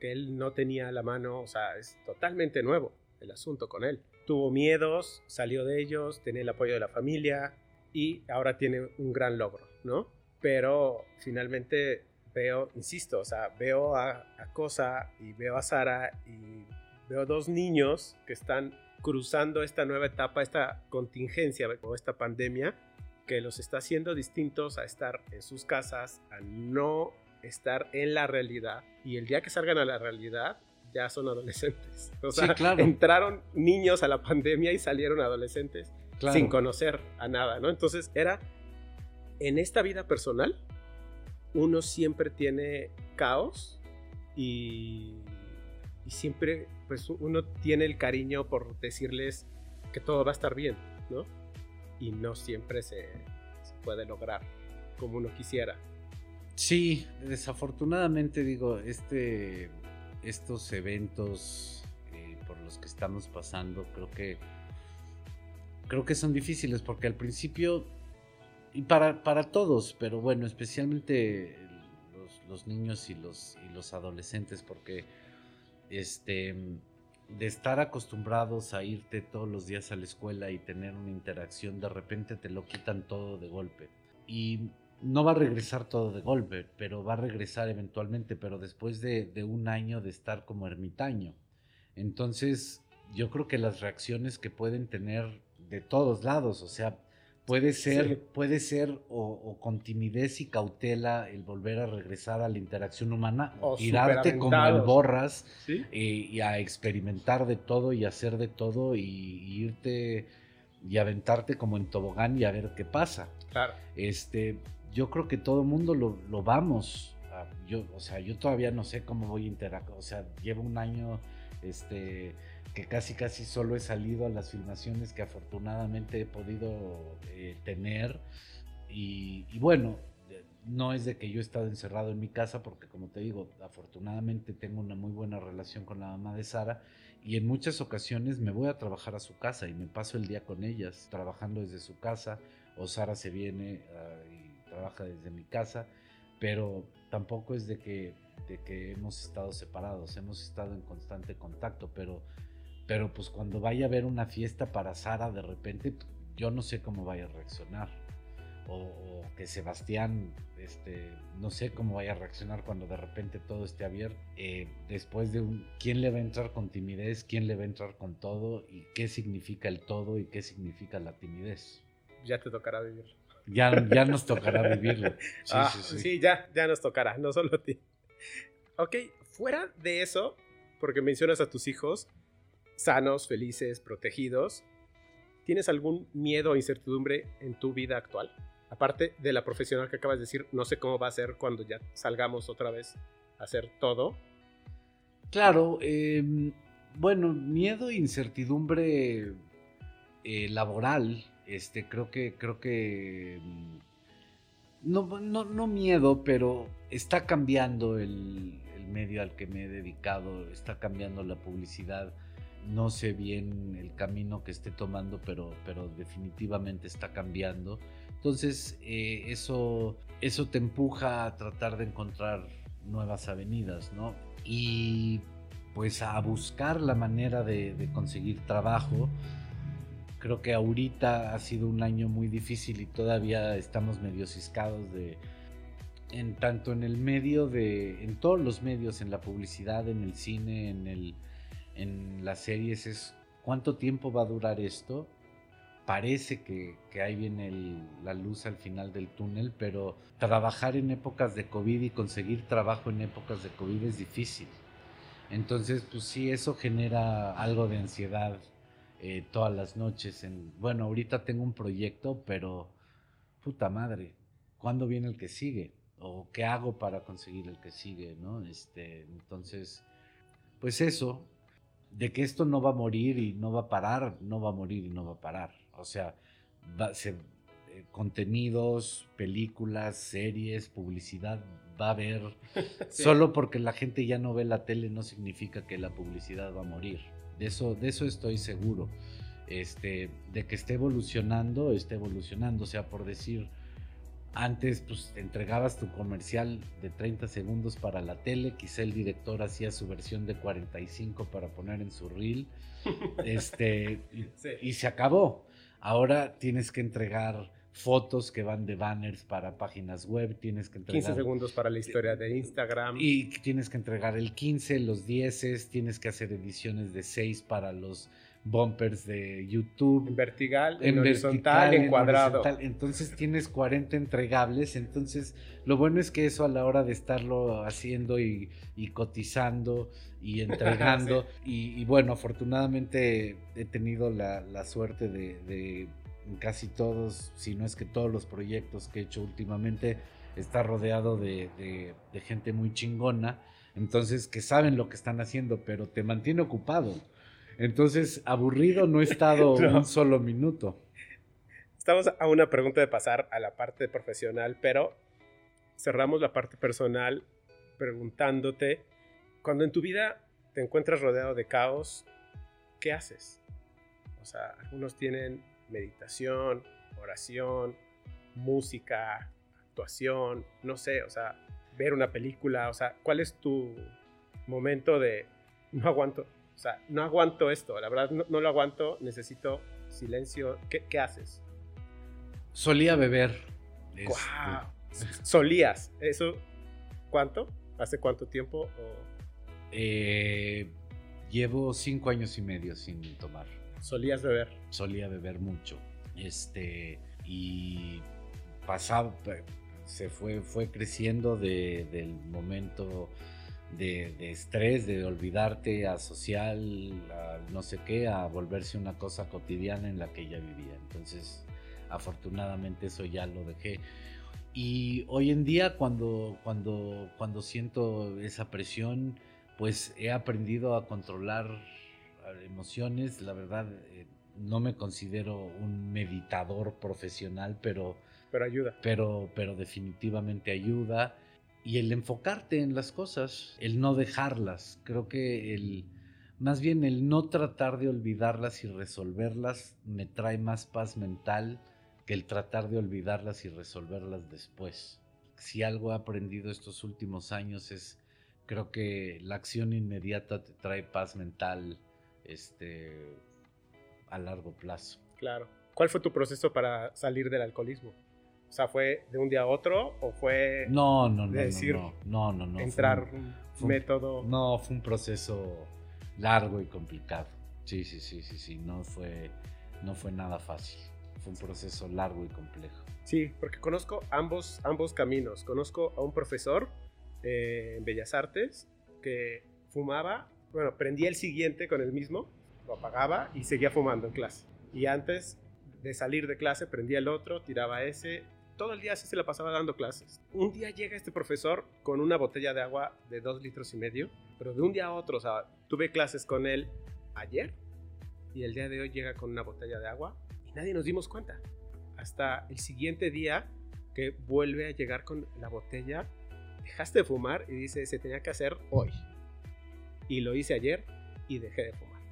que él no tenía a la mano. O sea, es totalmente nuevo el asunto con él. Tuvo miedos, salió de ellos, tenía el apoyo de la familia, y ahora tiene un gran logro, ¿no? Pero finalmente veo, insisto, o sea, veo a, Cosa y veo a Sara y veo dos niños que están cruzando esta nueva etapa, esta contingencia o esta pandemia que los está haciendo distintos a estar en sus casas, a no estar en la realidad y el día que salgan a la realidad ya son adolescentes. [LAUGHS] O sea, entraron niños a la pandemia y salieron adolescentes sin conocer a nada, ¿no? Entonces era, en esta vida personal, uno siempre tiene caos y, y siempre, pues uno tiene el cariño por decirles que todo va a estar bien, ¿no? Y no siempre se, puede lograr como uno quisiera. Sí, desafortunadamente digo, este, estos eventos eh, por los que estamos pasando, creo que creo que son difíciles porque al principio, y para, para todos, pero bueno, especialmente los, niños y los, y los adolescentes, porque este, de estar acostumbrados a irte todos los días a la escuela y tener una interacción, de repente te lo quitan todo de golpe. Y no va a regresar todo de golpe, pero va a regresar eventualmente, pero después de, de un año de estar como ermitaño. Entonces, yo creo que las reacciones que pueden tener de todos lados, o sea, Puede ser, puede ser o, con timidez y cautela el volver a regresar a la interacción humana, o tirarte como el borras y, a experimentar de todo y hacer de todo y, irte y aventarte como en tobogán y a ver qué pasa. Claro. Este, yo creo que todo el mundo lo, lo vamos. Yo, o sea, yo todavía no sé cómo voy a interactuar. O sea, llevo un año, este que casi casi solo he salido a las filmaciones que afortunadamente he podido eh, tener. Y, bueno, no es de que yo he estado encerrado en mi casa, porque como te digo, afortunadamente tengo una muy buena relación con la mamá de Sara y en muchas ocasiones me voy a trabajar a su casa y me paso el día con ellas, trabajando desde su casa, o Sara se viene ah, y trabaja desde mi casa, pero tampoco es de que, de que hemos estado separados, hemos estado en constante contacto, pero pero pues cuando vaya a haber una fiesta para Sara, de repente yo no sé cómo vaya a reaccionar. O, que Sebastián, este, no sé cómo vaya a reaccionar cuando de repente todo esté abierto. Eh, después de un, ¿quién le va a entrar con timidez? ¿Quién le va a entrar con todo? ¿Y qué significa el todo y qué significa la timidez? Ya te tocará vivirlo. Ya, ya nos [LAUGHS] tocará vivirlo. Sí, ah, sí, sí. ya, ya nos tocará, no solo a ti. Ok, fuera de eso, porque mencionas a tus hijos, sanos, felices, protegidos. ¿Tienes algún miedo o incertidumbre en tu vida actual? Aparte de la profesional que acabas de decir, no sé cómo va a ser cuando ya salgamos otra vez a hacer todo. Claro, em, bueno, miedo e incertidumbre eh, laboral, este, creo que, creo que, em, no, no, miedo, pero está cambiando el, el medio al que me he dedicado, está cambiando la publicidad no sé bien el camino que esté tomando, pero, pero definitivamente está cambiando. Entonces, eh, eso, eso te empuja a tratar de encontrar nuevas avenidas, ¿no? Y pues a buscar la manera de, conseguir trabajo. Creo que ahorita ha sido un año muy difícil y todavía estamos medio ciscados de, en tanto en el medio de, en todos los medios, en la publicidad, en el cine, en el, en las series es cuánto tiempo va a durar esto. Parece que, que ahí viene la luz al final del túnel, pero trabajar en épocas de COVID y conseguir trabajo en épocas de COVID es difícil. Entonces, pues sí, eso genera algo de ansiedad eh, todas las noches. En, bueno, ahorita tengo un proyecto, pero puta madre, ¿cuándo viene el que sigue? ¿O qué hago para conseguir el que sigue? ¿no? Este, entonces, pues eso, de que esto no va a morir y no va a parar, no va a morir y no va a parar. O sea, eh, contenidos, películas, series, publicidad va a haber. [LAUGHS] Solo porque la gente ya no ve la tele no significa que la publicidad va a morir. De eso, de eso estoy seguro. Este, de que esté evolucionando, esté evolucionando. O sea, por decir, antes, pues entregabas tu comercial de 30 segundos para la tele, quizá el director hacía su versión de 45 para poner en su reel, [LAUGHS] este, y, se acabó. Ahora tienes que entregar fotos que van de banners para páginas web, tienes que entregar... 15 segundos para la historia de Instagram. Y tienes que entregar el 15, los 10, tienes que hacer ediciones de 6 para los bumpers de YouTube. En vertical, en, horizontal, en cuadrado. Entonces tienes 40 entregables. Entonces, lo bueno es que eso a la hora de estarlo haciendo y, cotizando y [LAUGHS] entregando. y, bueno, afortunadamente he tenido la, suerte de, casi todos, si no es que todos los proyectos que he hecho últimamente, estar rodeado de, de gente muy chingona. Entonces, que saben lo que están haciendo, pero te mantiene ocupado. Entonces, aburrido no he estado [LAUGHS] un solo minuto. Estamos a una pregunta de pasar a la parte profesional, pero cerramos la parte personal preguntándote, cuando en tu vida te encuentras rodeado de caos, ¿qué haces? O sea, algunos tienen meditación, oración, música, actuación, no sé, o sea, ver una película, o sea, ¿cuál es tu momento de no aguanto, o sea, no aguanto esto, la verdad no, lo aguanto, necesito silencio. ¿Qué, haces? Solía beber. Este, Solías. ¿Eso cuánto? ¿Hace cuánto tiempo? Eh, llevo cinco años y medio sin tomar. ¿Solías beber? Solía beber mucho. Este, y pasaba, se fue, fue creciendo del momento de, estrés, de olvidarte a social, a no sé qué, a volverse una cosa cotidiana en la que ya vivía. Entonces, afortunadamente eso ya lo dejé. Y hoy en día cuando, cuando, cuando siento esa presión, pues he aprendido a controlar emociones. La verdad, eh, no me considero un meditador profesional, pero... Pero ayuda. Pero, pero definitivamente ayuda y el enfocarte en las cosas, el no dejarlas. Creo que el, más bien el no tratar de olvidarlas y resolverlas me trae más paz mental que el tratar de olvidarlas y resolverlas después. Si algo he aprendido estos últimos años es, creo que la acción inmediata te trae paz mental este, a largo plazo. Claro. ¿Cuál fue tu proceso para salir del alcoholismo? O sea, ¿fue de un día a otro o fue no, no, no, decir, no, no, no, entrar un, método? no, fue un proceso largo y complicado. Sí, sí, sí, sí, sí, no fue, no fue nada fácil. Fue un proceso largo y complejo. Sí, porque conozco ambos, ambos caminos. Conozco a un profesor eh, en Bellas Artes que fumaba, bueno, prendía el siguiente con el mismo, lo apagaba y seguía fumando en clase. Y antes de salir de clase prendía el otro, tiraba ese todo el día así se la pasaba dando clases. Un día llega este profesor con una botella de agua de dos litros y medio, pero de un día a otro, o sea, tuve clases con él ayer y el día de hoy llega con una botella de agua y nadie nos dimos cuenta. Hasta el siguiente día que vuelve a llegar con la botella, dejaste de fumar y dice, se tenía que hacer hoy. Y lo hice ayer y dejé de fumar.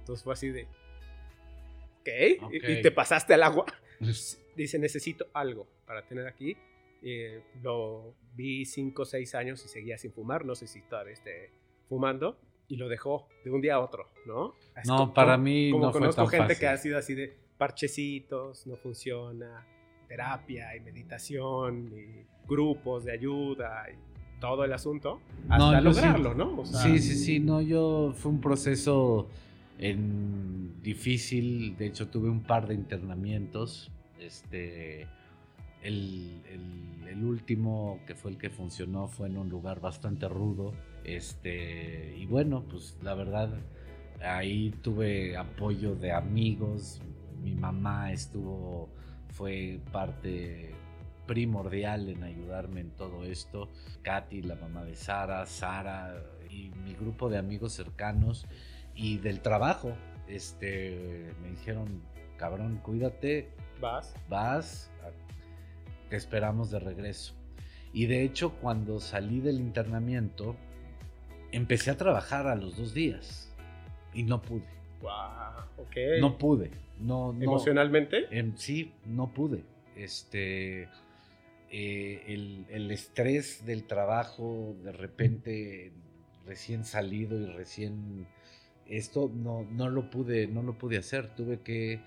Entonces fue así de, ¿qué? ¿Y te pasaste al agua? Dice, necesito algo para tener aquí. Eh, lo vi 5 o 6 años y seguía sin fumar, no sé si todavía esté fumando, y lo dejó de un día a otro, ¿no? no, para mí como no conozco gente que ha sido así de parchecitos, no funciona, terapia y meditación y grupos de ayuda y todo el asunto hasta lograrlo, ¿no? sí, sí, sí, no, yo fue un proceso en difícil, de hecho tuve un par de internamientos, este, el, último que fue el que funcionó fue en un lugar bastante rudo, este, y bueno, pues la verdad ahí tuve apoyo de amigos, mi mamá estuvo, fue parte primordial en ayudarme en todo esto, Katy, la mamá de Sara, Sara y mi grupo de amigos cercanos y del trabajo. Este, me dijeron, cabrón, cuídate. Vas. Vas, te esperamos de regreso. Y de hecho, cuando salí del internamiento, empecé a trabajar a los dos días y no pude. Wow, ok. No pude. No, ¿Emocionalmente? sí, no pude. Este, eh, el, el, estrés del trabajo, de repente, recién salido y recién esto no, no, lo pude, no lo pude hacer. Tuve que,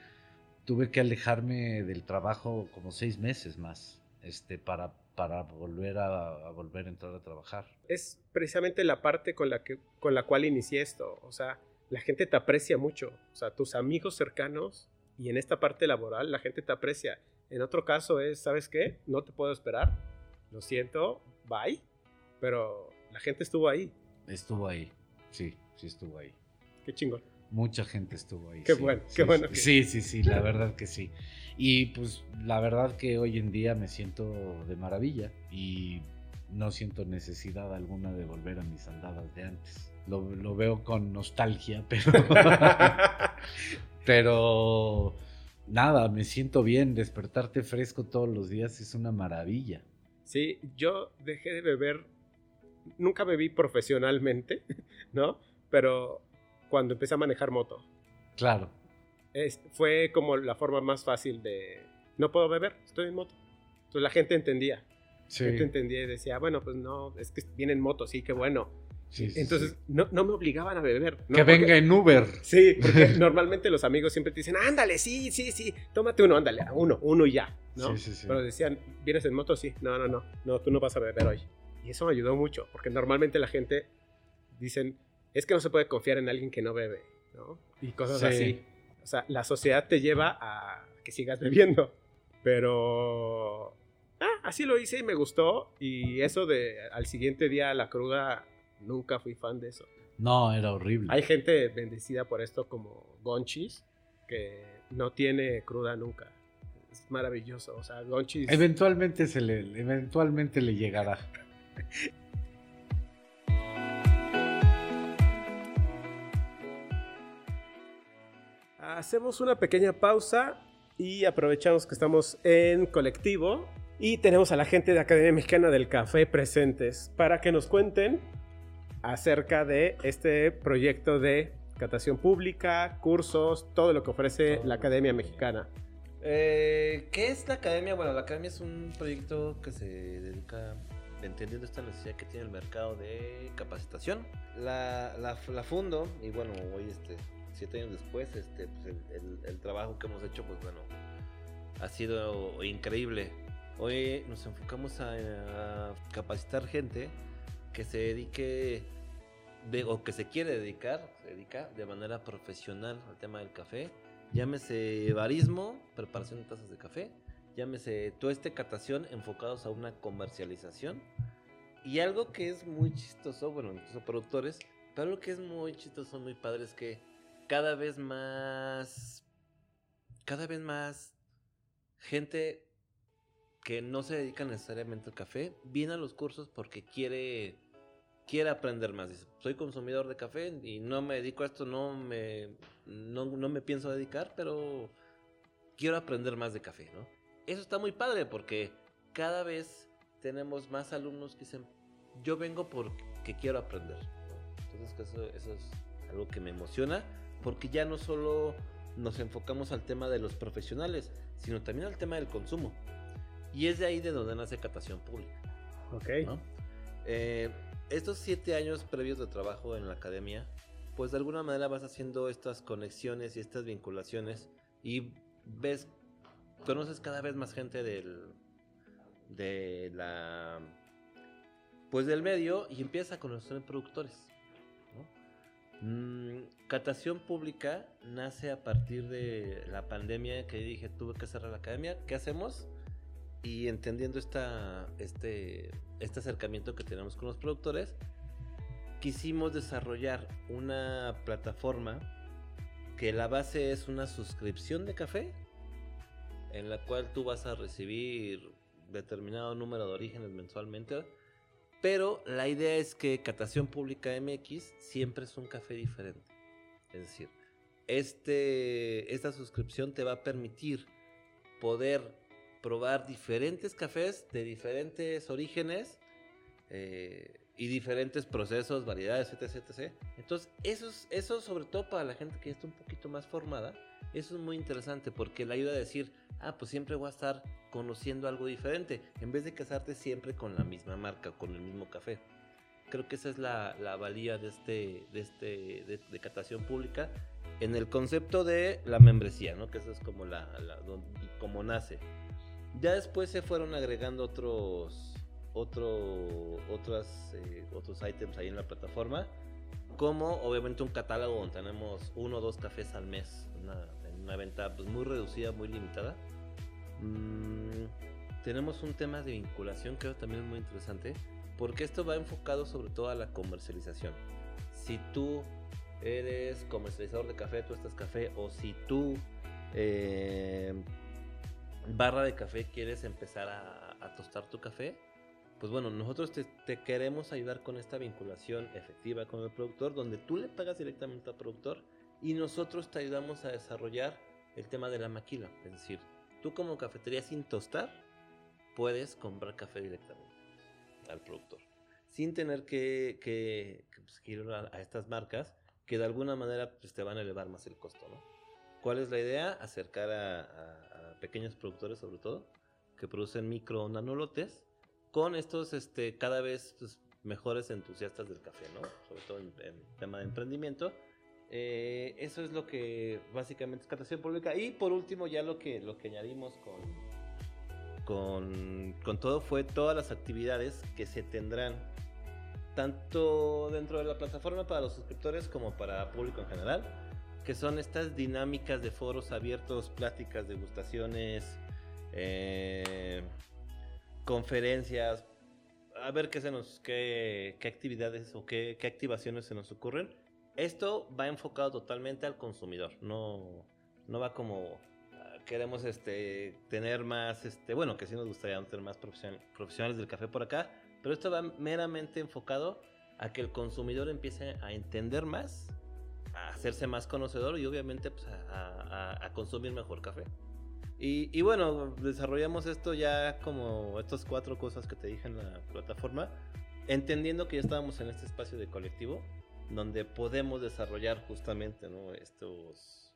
tuve que alejarme del trabajo como seis meses más este, para, para volver a, volver a entrar a trabajar. Es precisamente la parte con la, que, con la cual inicié esto. O sea, la gente te aprecia mucho. O sea, tus amigos cercanos y en esta parte laboral la gente te aprecia. En otro caso es, ¿sabes qué? No te puedo esperar. Lo siento, bye. Pero la gente estuvo ahí. Estuvo ahí, sí, sí estuvo ahí. Qué chingón. Mucha gente estuvo ahí. Qué bueno, qué bueno. Sí, sí, sí, la verdad que sí. Y pues la verdad que hoy en día me siento de maravilla y no siento necesidad alguna de volver a mis andadas de antes. Lo, veo con nostalgia, [LAUGHS] pero... pero nada, me siento bien. Despertarte fresco todos los días es una maravilla. Sí, yo dejé de beber, nunca bebí profesionalmente, [LAUGHS] ¿no? Pero cuando empecé a manejar moto. Claro. Es, fue como la forma más fácil de, no puedo beber, estoy en moto. Entonces la gente entendía. Sí. La gente entendía y decía, bueno, pues no, es que viene en moto, sí, qué bueno. Sí, Entonces No, no, me obligaban a beber. Que venga en Uber. Sí, porque [LAUGHS] normalmente los amigos siempre te dicen, ándale, sí, sí, sí, tómate uno, ándale, uno, uno y ya, ¿no? Sí, sí, sí. Pero decían, ¿vienes en moto? Sí, no, no, no, no, tú no vas a beber hoy. Y eso me ayudó mucho, porque normalmente la gente dicen, es que no se puede confiar en alguien que no bebe, ¿no? Y cosas así. O sea, la sociedad te lleva a que sigas bebiendo. Pero ah, así lo hice y me gustó. Y eso de al siguiente día la cruda, nunca fui fan de eso. No, era horrible. Hay gente bendecida por esto como Gonchis, que no tiene cruda nunca. Es maravilloso. O sea, Gonchis. Eventualmente se le, eventualmente le llegará. [LAUGHS] Hacemos una pequeña pausa y aprovechamos que estamos en colectivo y tenemos a la gente de Academia Mexicana del Café presentes para que nos cuenten acerca de este proyecto de catación pública, cursos, todo lo que ofrece la Academia Mexicana. Eh, ¿Qué es la Academia? Bueno, la Academia es un proyecto que se dedica, entendiendo esta necesidad que tiene el mercado de capacitación. La, la fundo y bueno, hoy este, siete años después, este, pues el, el, trabajo que hemos hecho, pues bueno, ha sido increíble. Hoy nos enfocamos a, a capacitar gente que se dedique de, o que se quiere dedicar, se dedica de manera profesional al tema del café. Llámese barismo, preparación de tazas de café, llámese tueste, catación enfocados a una comercialización. Y algo que es muy chistoso, bueno, incluso productores, pero algo que es muy chistoso, muy padre es que cada vez más, cada vez más gente que no se dedica necesariamente al café viene a los cursos porque quiere quiere aprender más. Dice, soy consumidor de café y no me dedico a esto, no me, no, me pienso dedicar, pero quiero aprender más de café, ¿no? Eso está muy padre porque cada vez tenemos más alumnos que dicen, yo vengo porque quiero aprender. Entonces eso, eso es algo que me emociona porque ya no solo nos enfocamos al tema de los profesionales, sino también al tema del consumo. Y es de ahí de donde nace Catación Pública. Ok. Eh, estos siete años previos de trabajo en la academia, pues de alguna manera vas haciendo estas conexiones y estas vinculaciones y ves, conoces cada vez más gente del, de la, pues del medio y empiezas a conocer productores. Mm, catación pública nace a partir de la pandemia que dije tuve que cerrar la academia. ¿Qué hacemos? Y entendiendo este, este acercamiento que tenemos con los productores, quisimos desarrollar una plataforma que la base es una suscripción de café, en la cual tú vas a recibir determinado número de orígenes mensualmente, pero la idea es que Catación Pública MX siempre es un café diferente. Es decir, este, esta suscripción te va a permitir poder probar diferentes cafés de diferentes orígenes eh, y diferentes procesos, variedades, etc, etc. Entonces, eso, es, eso sobre todo para la gente que ya está un poquito más formada, eso es muy interesante porque le ayuda a decir, ah, pues siempre voy a estar conociendo algo diferente, en vez de casarte siempre con la misma marca, con el mismo café. Creo que esa es la, la valía de este, de este, de, de, catación pública en el concepto de la membresía, ¿no? Que eso es como la, la como nace. Ya después se fueron agregando otros otro, otras, eh, otros ítems ahí en la plataforma, como obviamente un catálogo donde tenemos uno o dos cafés al mes, una, en una venta pues, muy reducida, muy limitada. Mm, tenemos un tema de vinculación que también es muy interesante, porque esto va enfocado sobre todo a la comercialización. Si tú eres comercializador de café, tú estás café, o si tú eh, barra de café quieres empezar a, tostar tu café, pues bueno, nosotros te, queremos ayudar con esta vinculación efectiva con el productor, donde tú le pagas directamente al productor y nosotros te ayudamos a desarrollar el tema de la maquila. Es decir, tú como cafetería sin tostar, puedes comprar café directamente al productor, sin tener que, que, pues, ir a, estas marcas que de alguna manera pues, te van a elevar más el costo, ¿no? ¿Cuál es la idea? Acercar a pequeños productores sobre todo, que producen micro nanolotes, con estos este, cada vez pues, mejores entusiastas del café, ¿no? Sobre todo en, tema de emprendimiento. Eh, eso es lo que básicamente es catación pública. Y por último, ya lo que, lo que añadimos con, con, con todo fue todas las actividades que se tendrán tanto dentro de la plataforma para los suscriptores como para público en general que son estas dinámicas de foros abiertos, pláticas, degustaciones, eh, conferencias, a ver qué se nos, qué, qué actividades o qué, qué activaciones se nos ocurren. Esto va enfocado totalmente al consumidor, no, no va como ah, queremos este tener más este bueno que sí nos gustaría tener más profesion- profesionales del café por acá pero esto va meramente enfocado a que el consumidor empiece a entender más a hacerse más conocedor y obviamente pues, a, a- a consumir mejor café. Y, y bueno desarrollamos esto ya como estas cuatro cosas que te dije en la plataforma entendiendo que ya estábamos en este espacio de colectivo donde podemos desarrollar justamente ¿no? estos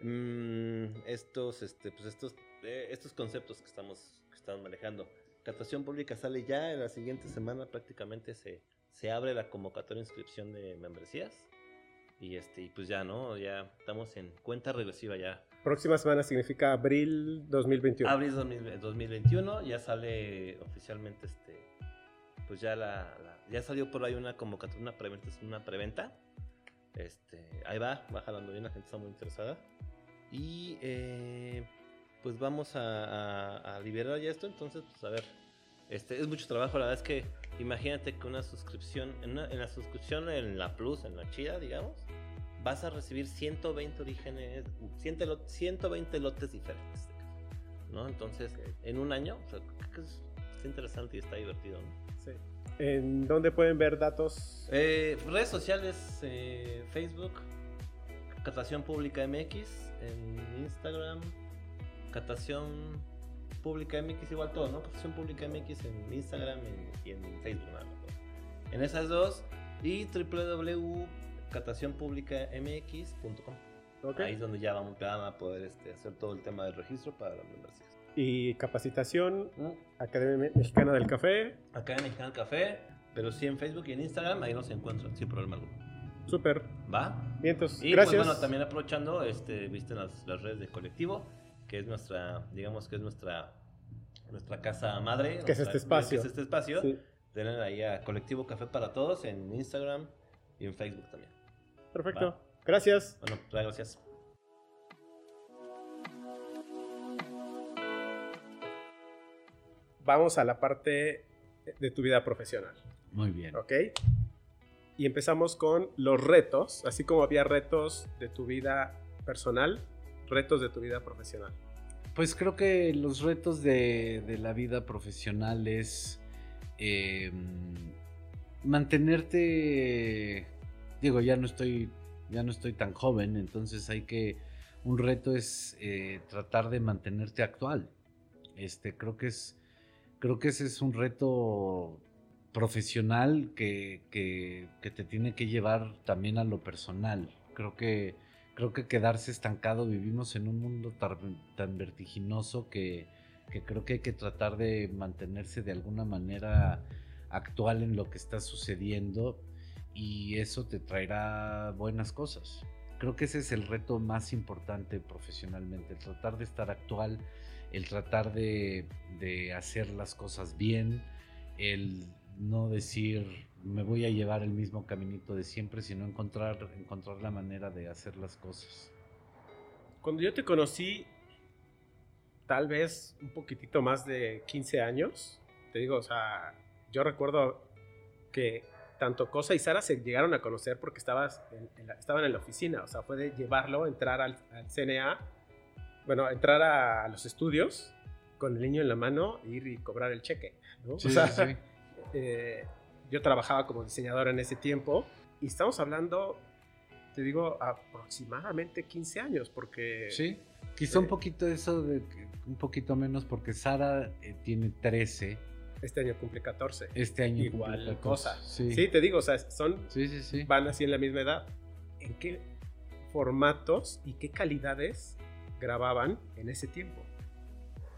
mm, estos este pues estos eh, estos conceptos que estamos que estamos manejando Catación pública sale ya en la siguiente semana prácticamente se, se abre la convocatoria de inscripción de membresías y este y pues ya no ya estamos en cuenta regresiva ya Próxima semana significa abril 2021. abril 2000 2021 ya sale oficialmente este pues ya la, la- ya salió por ahí una convocatoria una preventa una preventa este ahí va va jalando bien la gente está muy interesada y eh, pues vamos a, a- a liberar ya esto entonces pues a ver este es mucho trabajo la verdad es que imagínate que una suscripción en, una- en la suscripción en la plus en la chida digamos vas a recibir 120 orígenes 100 lo- 120 lotes diferentes ¿no? Entonces, en un año, o sea, creo que es, está interesante y está divertido, ¿no? Sí. ¿En dónde pueden ver datos? Eh, redes sociales, eh, Facebook, Catación Pública MX, en Instagram, Catación Pública MX, igual todo, ¿no? Catación Pública MX en Instagram y en Facebook, nada más, ¿no? En esas dos, y www.catacionpublicamx.com. Ok. Ahí es donde ya vamos a poder este, hacer todo el tema del registro para las membresías. Y capacitación, Academia Mexicana del Café. Acá en Mexicano Café, pero sí en Facebook y en Instagram, ahí nos encuentran sin problema alguno. Súper. ¿Va? Vientos. Y Gracias. pues bueno, también aprovechando, este, viste las, las redes de colectivo, que es nuestra, digamos que es nuestra, nuestra casa madre. Que es este espacio. Que es este espacio. Sí, Denle ahí a Colectivo Café para Todos en Instagram y en Facebook también. perfecto. Va. Gracias. Bueno, pues, gracias. Vamos a la parte de tu vida profesional. Muy bien. ¿Ok? Y empezamos con los retos, así como había retos de tu vida personal, retos de tu vida profesional. Pues creo que los retos de, de la vida profesional es eh, mantenerte. Digo, ya no estoy. Ya no estoy tan joven. Entonces hay que. Un reto es eh, tratar de mantenerte actual. Este, creo que es. Creo que ese es un reto profesional que, que- que te tiene que llevar también a lo personal. Creo que creo que quedarse estancado, vivimos en un mundo tan, tan vertiginoso que, que creo que hay que tratar de mantenerse de alguna manera actual en lo que está sucediendo y eso te traerá buenas cosas. Creo que ese es el reto más importante profesionalmente, el tratar de estar actual, el tratar de, de hacer las cosas bien, el no decir me voy a llevar el mismo caminito de siempre, sino encontrar, encontrar la manera de hacer las cosas. Cuando yo te conocí, tal vez un poquitito más de 15 años, te digo, o sea, yo recuerdo que tanto Cosa y Sara se llegaron a conocer porque estabas en- la- estaban en la oficina, o sea, fue de llevarlo, entrar al, al CNA, bueno, entrar a, los estudios con el niño en la mano, ir y cobrar el cheque, ¿no? O sea, [LAUGHS] eh, yo trabajaba como diseñador en ese tiempo y estamos hablando, te digo, aproximadamente 15 años, porque... Sí, quizá un Eh, poquito eso, de, un poquito menos, porque Sara eh, tiene 13, Este año cumple 14. este año Igual cumple 14. cosa. Sí. Sí. te digo, o sea, son, sí, sí, sí. van así en la misma edad. ¿En qué formatos y qué calidades grababan en ese tiempo?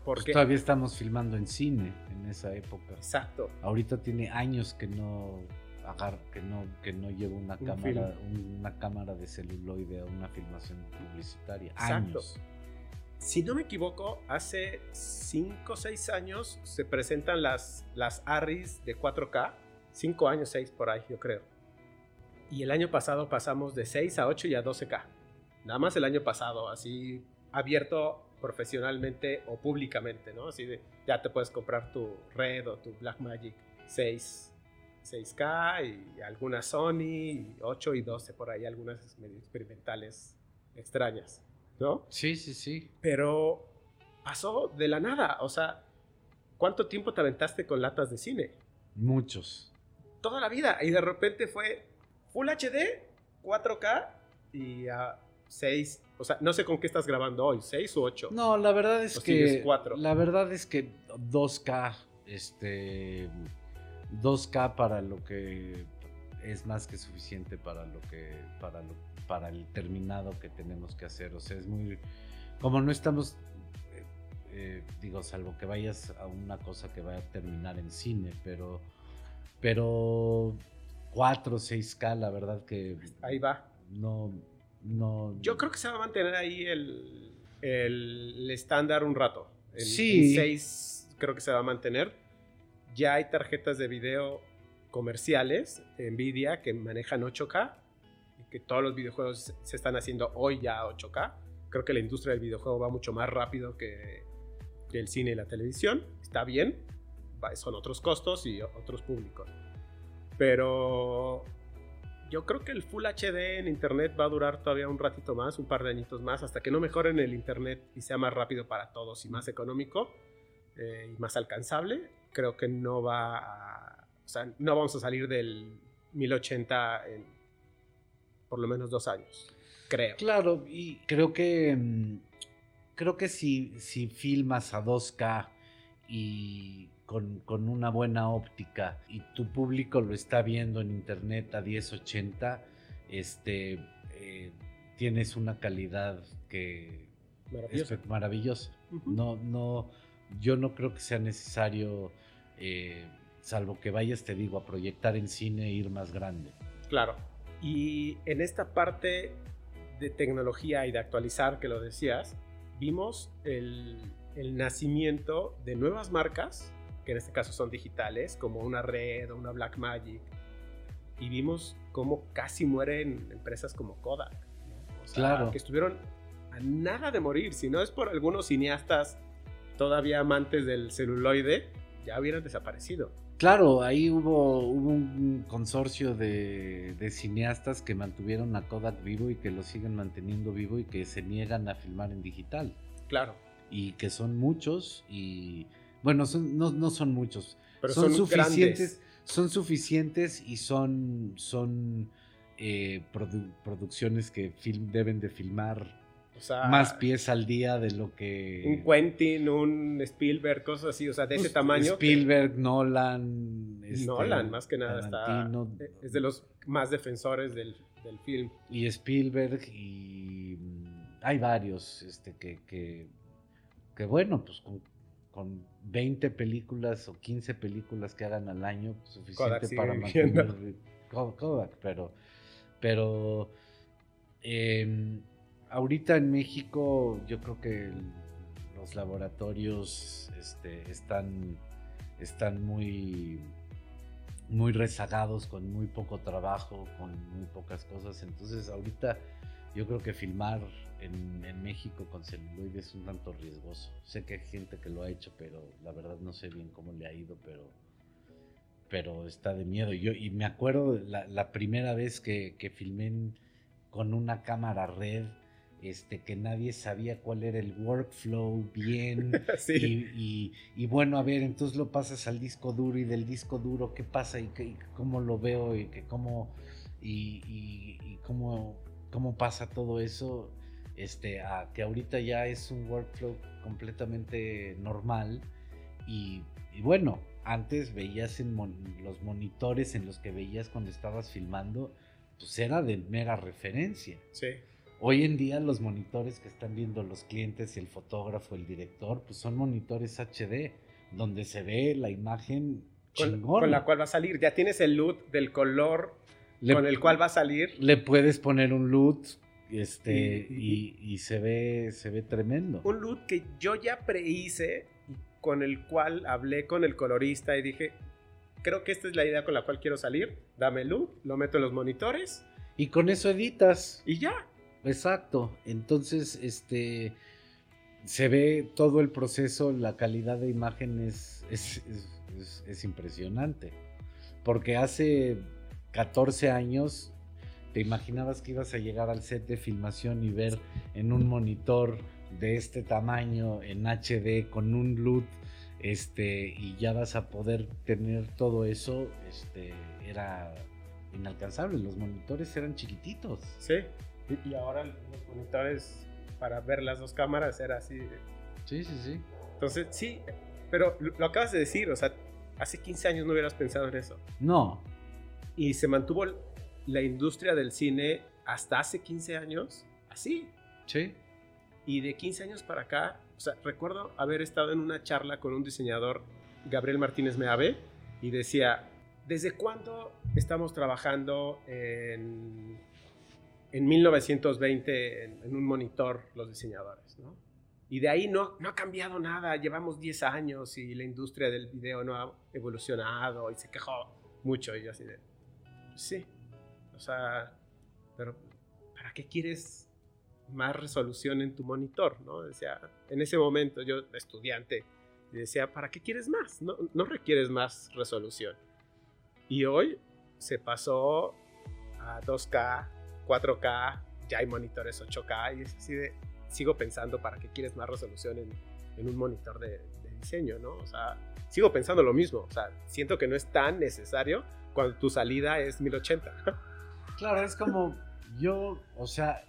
Pues Porque, todavía estamos filmando en cine en esa época. exacto, Ahorita tiene años que no agar, que no que no lleva una Un cámara una cámara de celuloide a una filmación publicitaria. Exacto. Años. si no me equivoco, hace 5 o 6 años se presentan las, las ARRIs de 4K, 5 años, 6 por ahí, yo creo. Y el año pasado pasamos de 6 a 8 y a 12K. Nada más el año pasado, así abierto profesionalmente o públicamente, ¿no? Así de, ya te puedes comprar tu Red o tu Blackmagic 6, 6K y algunas Sony, 8 y 12 por ahí, algunas medio experimentales extrañas, ¿no? Sí, sí, sí. Pero pasó de la nada, o sea, ¿cuánto tiempo te aventaste con latas de cine? Muchos. Toda la vida, y de repente fue Full HD, 4K y a 6, o sea, no sé con qué estás grabando hoy, 6 u 8. No, la verdad es ¿O sigues que cuatro? la verdad es que 2K este 2K para lo que es más que suficiente para lo que para lo, para el terminado que tenemos que hacer, o sea, es muy como no estamos eh, eh, digo, salvo que vayas a una cosa que vaya a terminar en cine, pero pero 4 6K la verdad que Ahí va. no no Yo creo que se va a mantener ahí el, el estándar un rato. En, Sí. 6 creo que se va a mantener. Ya hay tarjetas de video comerciales, Nvidia, que manejan 8K y que todos los videojuegos se están haciendo hoy ya a 8K. Creo que la industria del videojuego va mucho más rápido que, que el cine y la televisión. Está bien, son otros costos y otros públicos. Pero yo creo que el Full HD en Internet va a durar todavía un ratito más, un par de añitos más, hasta que no mejoren el Internet y sea más rápido para todos y más económico eh, y más alcanzable. Creo que no va a, o sea, no vamos a salir del 1080 en por lo menos dos años, creo. Claro, y creo que mm, creo que si, si filmas a 2K y con, con una buena óptica y tu público lo está viendo en internet a 1080, este eh, tienes una calidad que Maravilloso. es maravillosa. Ujú. No, no, yo no creo que sea necesario, eh, salvo que vayas, te digo, a proyectar en cine e ir más grande. Claro. Y en esta parte de tecnología y de actualizar, que lo decías, vimos el, el nacimiento de nuevas marcas, que en este caso son digitales, como una Red o una Blackmagic. Y vimos cómo casi mueren empresas como Kodak. ¿no? O sea, Claro. Que estuvieron a nada de morir. Si no es por algunos cineastas todavía amantes del celuloide, ya hubieran desaparecido. Claro, ahí hubo, hubo un consorcio de, de cineastas que mantuvieron a Kodak vivo y que lo siguen manteniendo vivo y que se niegan a filmar en digital. Claro. Y que son muchos y... Bueno, son, no, no son muchos. Pero son, son, suficientes. grandes. Son suficientes y son, son eh, produ- producciones que film- deben de filmar O sea, más pies al día de lo que... un Quentin, un Spielberg, cosas así, o sea, de ese tamaño. que- Spielberg, Nolan. este, Nolan, más que nada, está, es de los más defensores del, del film. y Spielberg y hay varios este que, que, que bueno pues con, con 20 películas o 15 películas que hagan al año pues, Kodak suficiente para [LAUGHS] mantener Ko- Kodak pero pero em, ahorita en México yo creo que los laboratorios este, están están muy muy rezagados, con muy poco trabajo, con muy pocas cosas. Entonces ahorita yo creo que filmar en, en México con celuloide es un tanto riesgoso. Sé que hay gente que lo ha hecho, pero la verdad no sé bien cómo le ha ido, pero, pero está de miedo. Yo, y me acuerdo la, la primera vez que, que filmé en- con una cámara red, este, que nadie sabía cuál era el workflow bien. [LAUGHS] sí, Y, y- y bueno, a ver, entonces lo pasas al disco duro y del disco duro, ¿qué pasa? ¿Y, qué- y cómo lo veo? ¿Y, que cómo, y cómo, cómo pasa todo eso? Este, a que ahorita ya es un workflow completamente normal. Y, y bueno, antes veías en mon- los monitores en los que veías cuando estabas filmando, pues era de mera referencia. sí. Hoy en día los monitores que están viendo los clientes y el fotógrafo, el director, pues son monitores HD, donde se ve la imagen Con, chingona. con la cual va a salir. Ya tienes el loot del color le, con el cual va a salir. le puedes poner un loot este, Y- y, y se ve se ve tremendo. Un loot que yo ya prehice con el cual hablé con el colorista y dije, creo que esta es la idea con la cual quiero salir. Dame el loot, lo meto en los monitores Y con eso editas. y ya. Exacto. Entonces, este se ve todo el proceso, la calidad de imagen es, es, es, es impresionante. Porque hace 14 años te imaginabas que ibas a llegar al set de filmación y ver en un monitor de este tamaño en HD con un LUT este y ya vas a poder tener todo eso este era inalcanzable los monitores eran chiquititos. Sí. Y, ahora los monitores para ver las dos cámaras era así sí sí sí. Entonces sí pero lo acabas de decir o sea hace 15 años no hubieras pensado en eso. No y se mantuvo la industria del cine hasta hace 15 años así. Sí. Y de 15 años para acá, o sea, recuerdo haber estado en una charla con un diseñador, Gabriel Martínez Meave, y decía, ¿desde cuándo estamos trabajando en, en 1920 en, un monitor los diseñadores? ¿no? Y de ahí no, no ha cambiado nada, llevamos 10 años y la industria del video no ha evolucionado y se quejó mucho y yo así de, sí, o sea, pero ¿para qué quieres más resolución en tu monitor? ¿no? Decía, en ese momento yo, estudiante, decía, ¿para qué quieres más? No, no requieres más resolución. Y hoy se pasó a 2K, 4K, ya hay monitores 8K y es así de, sigo pensando, ¿para qué quieres más resolución en, un monitor de, de, diseño? ¿no? O sea, sigo pensando lo mismo, o sea, siento que no es tan necesario cuando tu salida es 1080. Claro, es como yo, o sea,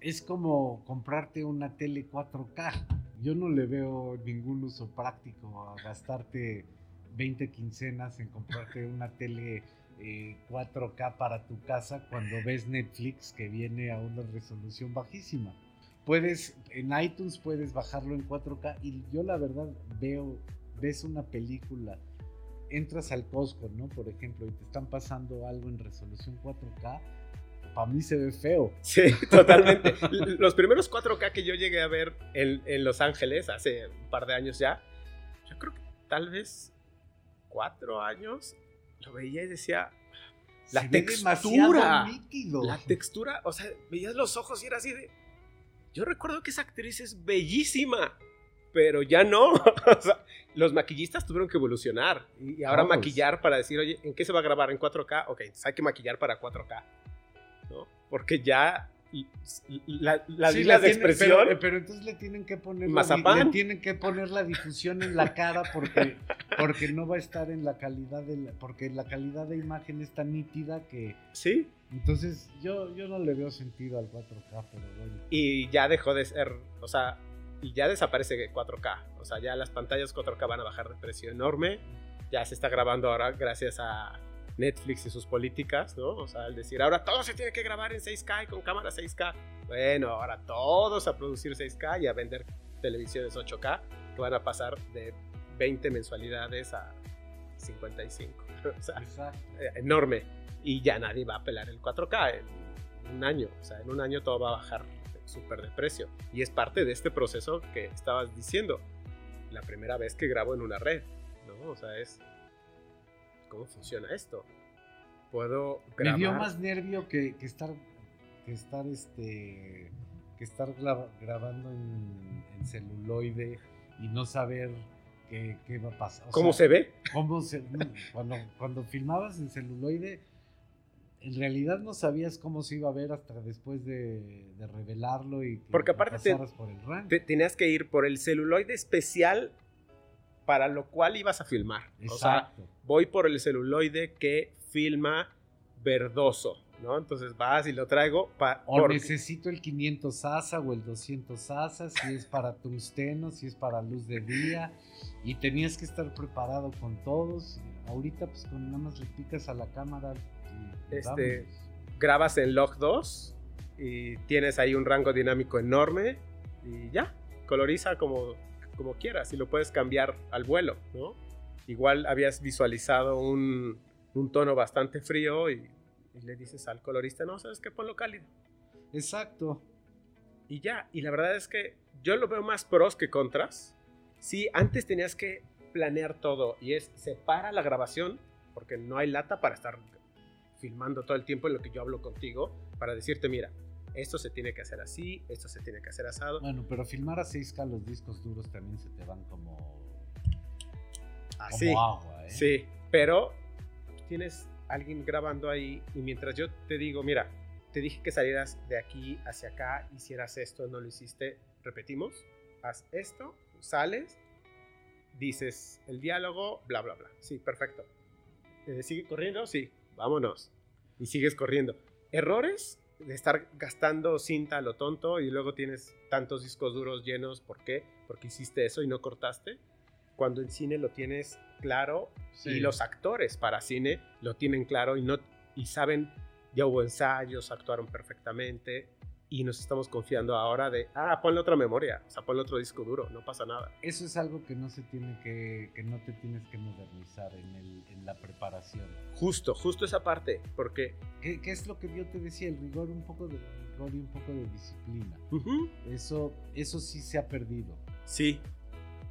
es como comprarte una tele 4K. Yo no le veo ningún uso práctico a gastarte 20 quincenas en comprarte una tele 4K eh, para tu casa cuando ves Netflix que viene a una resolución bajísima. Puedes, en iTunes puedes bajarlo en 4K y yo la verdad veo, ves una película entras al Costco, ¿no? Por ejemplo, y te están pasando algo en resolución 4K, para mí se ve feo. Sí, [LAUGHS] totalmente. Los primeros 4K que yo llegué a ver en, Los Ángeles hace un par de años ya, yo creo que tal vez cuatro años, lo veía y decía, la textura, la textura, o sea, veías los ojos y era así de, yo recuerdo que esa actriz es bellísima pero ya no. [LAUGHS] los maquillistas tuvieron que evolucionar y ahora maquillar para decir, oye, ¿en qué se va a grabar? ¿En 4K? Ok, hay que maquillar para 4K. ¿no? Porque ya la, las de expresión. Eh, pero, entonces le tienen que poner la, le tienen que poner la difusión en la cara porque, [LAUGHS] porque no va a estar en la calidad de la, porque la calidad de imagen es tan nítida que sí. Entonces yo, yo no le veo sentido al 4K, pero bueno. Y ya dejó de ser, o sea, y ya desaparece 4K. O sea, ya las pantallas 4K van a bajar de precio enorme. Ya se está grabando ahora gracias a Netflix y sus políticas, ¿no? O sea, al decir, ahora todo se tiene que grabar en 6K y con cámara 6K. Bueno, ahora todos a producir 6K y a vender televisiones 8K que van a pasar de 20 mensualidades a 55. [LAUGHS] o sea, eh, enorme. Y ya nadie va a pelar el 4K en un año. O sea, en un año todo va a bajar súper de precio. Y es parte de este proceso que estabas diciendo. La primera vez que grabo en una red, ¿no? O sea, es... ¿Cómo funciona esto? Puedo grabar... Me dio más nervio que, estar... Que estar este... Que estar grabando en, celuloide y no saber qué, qué va a pasar. ¿Cómo se ve? Cómo se, cuando, cuando filmabas en celuloide en realidad no sabías cómo se iba a ver hasta después de, revelarlo y que Porque aparte por el tenías que ir por el celuloide especial para lo cual ibas a filmar. O sea, voy por el celuloide que filma verdoso, ¿no? Entonces vas y lo traigo para... O necesito el 500 ASA o el 200 ASA, si es para tungsteno, si es para luz de día, y tenías que estar preparado con todos. Ahorita pues con nada más le picas a la cámara este, grabas en Log 2 y tienes ahí un rango dinámico enorme y ya, coloriza como, como quieras y lo puedes cambiar al vuelo, ¿no? Igual habías visualizado un, un tono bastante frío y, le dices al colorista, no, sabes qué, ponlo cálido. Exacto. Y ya, y la verdad es que yo lo veo más pros que contras. Sí, antes tenías que planear todo y es separa la grabación porque no hay lata para estar filmando todo el tiempo en lo que yo hablo contigo para decirte, mira, esto se tiene que hacer así, esto se tiene que hacer asado. Bueno, pero filmar a 6K los discos duros también se te van como, así. como agua, ¿eh? Sí, pero tienes alguien grabando ahí y mientras yo te digo, mira, te dije que salieras de aquí hacia acá, hicieras esto, no lo hiciste, repetimos, haz esto, sales, dices el diálogo, bla, bla, bla. Sí, perfecto. Eh, ¿Sigue corriendo? Sí, vámonos. Y sigues corriendo. Errores de estar gastando cinta a lo tonto y luego tienes tantos discos duros llenos. ¿Por qué? Porque hiciste eso y no cortaste. Cuando en cine lo tienes claro Sí. y los actores para cine lo tienen claro y, no, y saben, ya hubo ensayos, actuaron perfectamente y nos estamos confiando ahora de, ah, ponle otra memoria, o sea, ponle otro disco duro, no pasa nada. Eso es algo que no se tiene que, que no te tienes que modernizar en, el, en la preparación. Justo, justo esa parte, porque ¿Qué, qué es lo que yo te decía? El rigor, un poco de rigor y un poco de disciplina. ujú, Eso, eso sí se ha perdido. sí,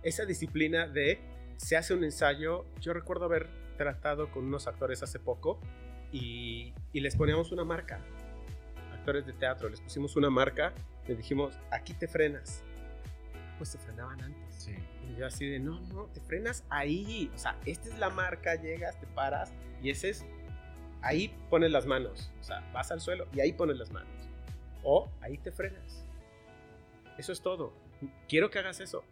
esa disciplina de, se hace un ensayo, yo recuerdo haber tratado con unos actores hace poco y, y les poníamos una marca, actores de teatro, les pusimos una marca, les dijimos, aquí te frenas. Pues se frenaban antes. Sí. Y yo así de, no, no, te frenas ahí. O sea, esta es la marca, llegas, te paras y ese es, ahí pones las manos. O sea, vas al suelo y ahí pones las manos. O ahí te frenas. Eso es todo. Quiero que hagas eso.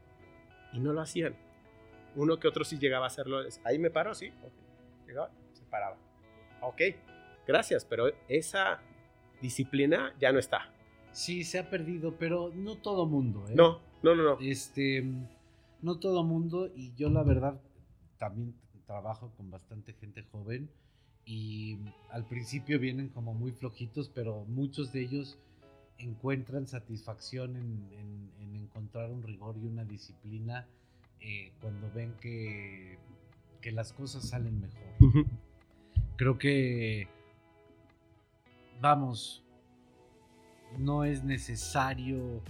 Y no lo hacían. Uno que otro sí llegaba a hacerlo. Ahí me paro, sí. ok. Llegaba, se paraba. Ok, gracias, pero esa disciplina ya no está. Sí, se ha perdido, pero no todo mundo. ¿eh? No, no, no, no. Este, no todo mundo y yo la verdad también trabajo con bastante gente joven y al principio vienen como muy flojitos, pero muchos de ellos encuentran satisfacción en, en- en encontrar un rigor y una disciplina eh, cuando ven que, que las cosas salen mejor. Creo que, vamos, no es necesario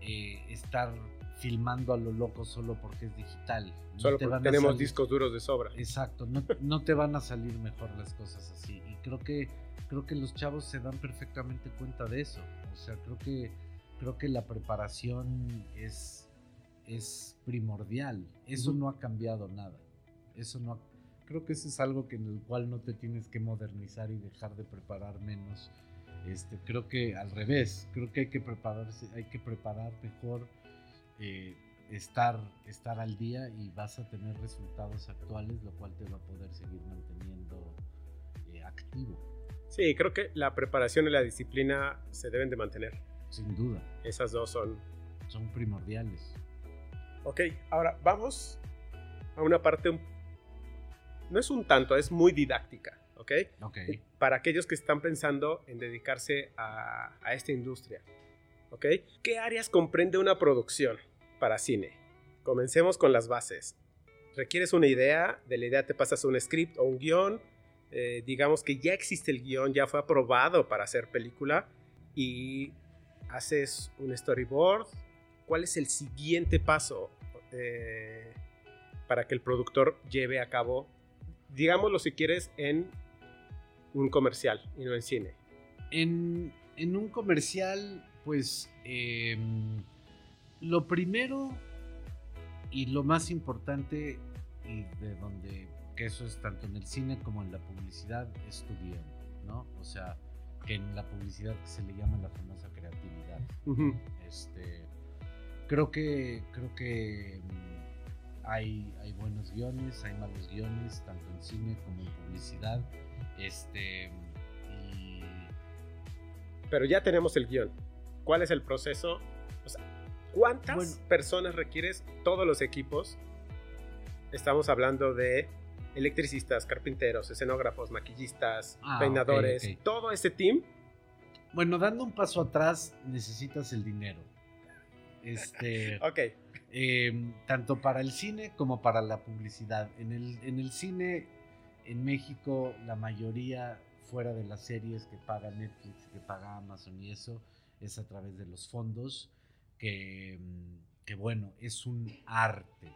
eh, estar filmando a lo loco solo porque es digital. No Solo te porque van a tenemos salir- discos duros de sobra. Exacto, no, no te van a salir mejor las cosas así. Y creo que, creo que los chavos se dan perfectamente cuenta de eso. O sea, creo que, creo que la preparación es, es primordial. Eso no ha cambiado nada. Eso no ha- creo que eso es algo que en el cual no te tienes que modernizar y dejar de preparar menos. Este, creo que al revés, creo que hay que prepararse, hay que preparar mejor, eh, estar, estar al día y vas a tener resultados actuales, lo cual te va a poder seguir manteniendo eh, activo, Sí, creo que la preparación y la disciplina se deben de mantener. sin duda, Esas dos son... son primordiales. Ok, ahora vamos a una parte... un- No es un tanto, es muy didáctica, ¿ok? Para aquellos que están pensando en dedicarse a, a esta industria, ¿ok? ¿Qué áreas comprende una producción para cine? Comencemos con las bases. Requieres una idea, de la idea te pasas un script o un guion, eh, digamos que ya existe el guion, ya fue aprobado para hacer película y haces un storyboard. ¿Cuál es el siguiente paso eh, para que el productor lleve a cabo, digámoslo si quieres, en un comercial y no en cine? En, en un comercial, pues em, lo primero y lo más importante, y de donde, que eso es tanto en el cine como en la publicidad, es tu guion, ¿no? O sea, que en la publicidad se le llama la famosa creatividad. Este, creo que, creo que mm, hay, hay buenos guiones, hay malos guiones, tanto en cine como en publicidad. Este, y Pero ya tenemos el guion. ¿Cuál es el proceso? O sea, ¿cuántas Bueno. personas requieres todos los equipos? Estamos hablando de electricistas, carpinteros, escenógrafos, maquillistas, Ah, peinadores, todo ese team. Bueno, dando un paso atrás, necesitas el dinero. Este, [LAUGHS] Ok, eh, tanto para el cine como para la publicidad. En el, en el cine, en México, la mayoría, fuera de las series que paga Netflix, que paga Amazon y eso, es a través de los fondos, que, mm, que bueno, es un arte.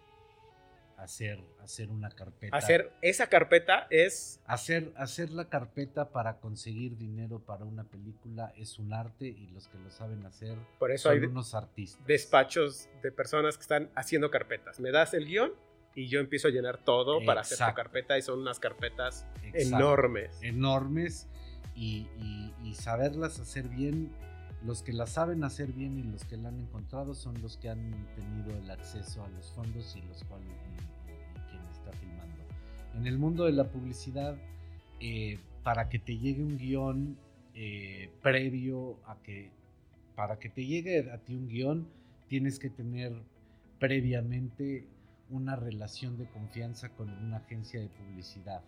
Hacer, hacer una carpeta. Hacer esa carpeta es... Hacer, hacer la carpeta para conseguir dinero para una película es un arte y los que lo saben hacer Por eso son hay unos artistas. despachos de personas que están haciendo carpetas. Me das el guion y yo empiezo a llenar todo para hacer tu carpeta y son unas carpetas Exacto. enormes. enormes y, y- y saberlas hacer bien. Los que las saben hacer bien y los que la han encontrado son los que han tenido el acceso a los fondos y los cuales En el mundo de la publicidad, eh, para que te llegue un guion eh, previo a que, para que te llegue a ti un guion, tienes que tener previamente una relación de confianza con una agencia de publicidad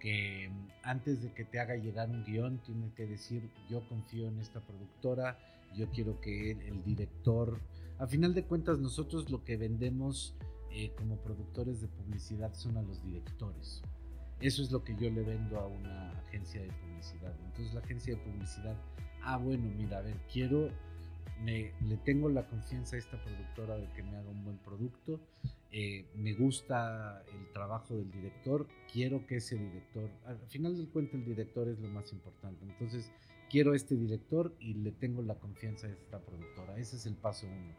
que mm, antes de que te haga llegar un guion tienes que decir yo confío en esta productora, yo quiero que el, el director, a final de cuentas nosotros lo que vendemos eh, como productores de publicidad son a los directores. Eso es lo que yo le vendo a una agencia de publicidad. Entonces la agencia de publicidad, ah bueno, mira, a ver, quiero, me, le tengo la confianza a esta productora de que me haga un buen producto, eh, me gusta el trabajo del director, quiero que ese director, al final del cuento el director es lo más importante, entonces quiero este director y le tengo la confianza a esta productora, ese es el paso uno.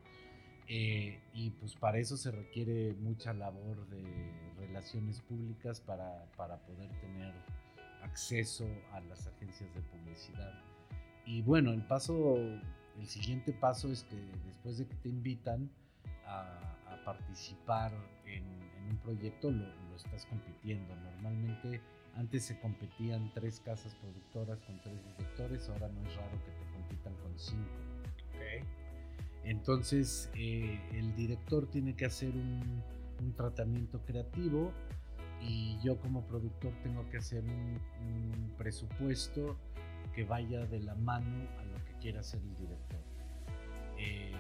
Eh, y pues para eso se requiere mucha labor de relaciones públicas para, para poder tener acceso a las agencias de publicidad. Y bueno, el paso, el siguiente paso es que después de que te invitan a, a participar en, en un proyecto, lo, lo estás compitiendo. Normalmente antes se competían tres casas productoras con tres directores, ahora no es raro que te compitan con cinco. Ok. Entonces eh, el director tiene que hacer un, tratamiento creativo y yo como productor tengo que hacer un, presupuesto que vaya de la mano a lo que quiera hacer el director. Eh,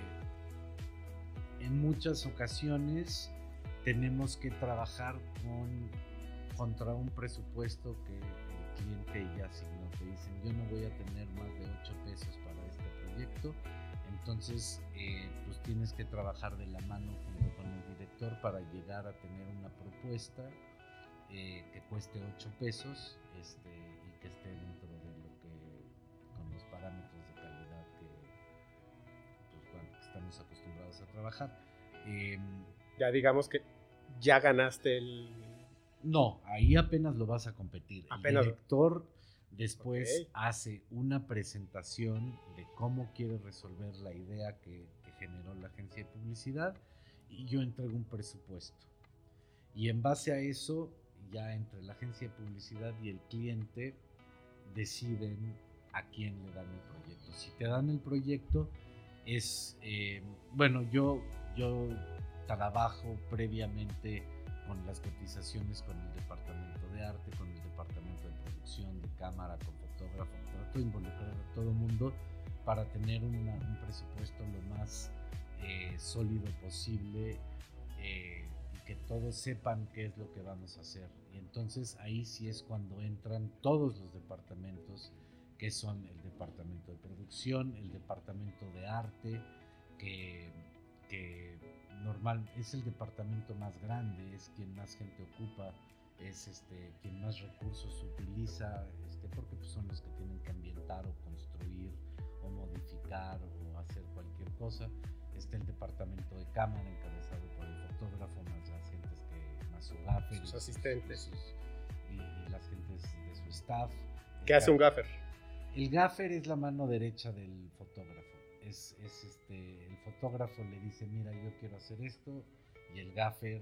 en muchas ocasiones tenemos que trabajar con, contra un presupuesto que el cliente ya asignó. Te dicen, yo no voy a tener más de 8 pesos para este proyecto. Entonces, eh, pues tienes que trabajar de la mano junto con el director para llegar a tener una propuesta eh, que cueste 8 pesos este, y que esté dentro de lo que, con los parámetros de calidad que, pues, bueno, que estamos acostumbrados a trabajar. Em, Ya digamos que ya ganaste el... no, ahí apenas lo vas a competir. Apenas- El director después hace una presentación de cómo quiere resolver la idea que, que generó la agencia de publicidad y yo entrego un presupuesto. Y en base a eso, ya entre la agencia de publicidad y el cliente deciden a quién le dan el proyecto. Si te dan el proyecto, es, eh, bueno, yo, yo trabajo previamente con las cotizaciones con el departamento de arte, con el cámara, con fotógrafo, trato de involucrar a todo mundo para tener una- un presupuesto lo más eh, sólido posible eh, y que todos sepan qué es lo que vamos a hacer. Y entonces ahí sí es cuando entran todos los departamentos, que son el departamento de producción, el departamento de arte, que, que normal es el departamento más grande, es quien más gente ocupa, es este quien más recursos utiliza, este, porque pues, son los que tienen que ambientar o construir o modificar o hacer cualquier cosa. Está el departamento de cámara encabezado por el fotógrafo, más las gentes que, más su gaffer, Sus asistentes. sus- y, y las gentes de su staff. ¿Qué hace un ga- gaffer? el gaffer es la mano derecha del fotógrafo. Es, es este, el fotógrafo le dice, mira, yo quiero hacer esto, y el gaffer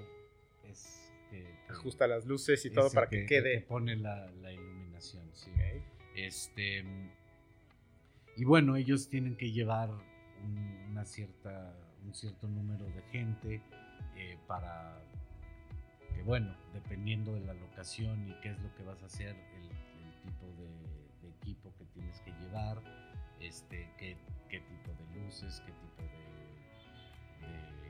es que, que- Ajusta las luces y todo para que, quede. pone la, la iluminación, sí. Este, y bueno, ellos tienen que llevar un, una cierta, un cierto número de gente eh, para que, bueno, dependiendo de la locación y qué es lo que vas a hacer, el, el tipo de, de equipo que tienes que llevar, este, qué, qué tipo de luces, qué tipo de, de-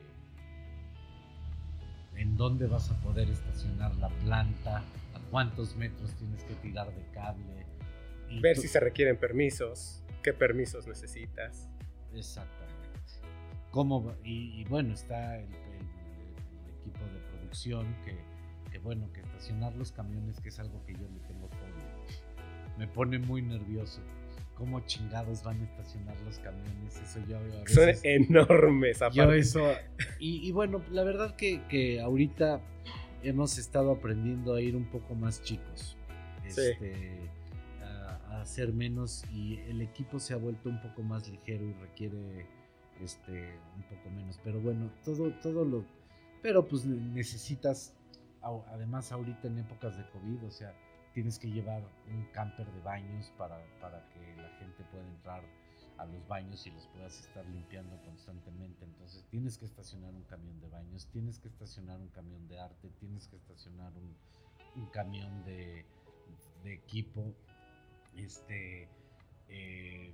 en dónde vas a poder estacionar la planta, a cuántos metros tienes que tirar de cable. y Ver to- si se requieren permisos, qué permisos necesitas. Exactamente. ¿Cómo y, y bueno, está el, el- el equipo de producción. producción, que, que, bueno, que estacionar los camiones, que es algo que yo le tengo fobia. Me pone muy nervioso. ¿Cómo chingados van a estacionar los camiones? Eso yo a veces, Son enormes, yo aparte. eso. Y, y bueno, la verdad que, que ahorita hemos estado aprendiendo a ir un poco más chicos. Sí. Este, a, a hacer menos y el equipo se ha vuelto un poco más ligero y requiere este un poco menos. Pero bueno, todo, todo lo. Pero pues ne- necesitas, además ahorita en épocas de COVID, o sea, tienes que llevar un camper de baños para, para que la gente pueda entrar a los baños y los puedas estar limpiando constantemente. Entonces tienes que estacionar un camión de baños, tienes que estacionar un camión de arte, tienes que estacionar un, un camión de, de equipo, este, eh,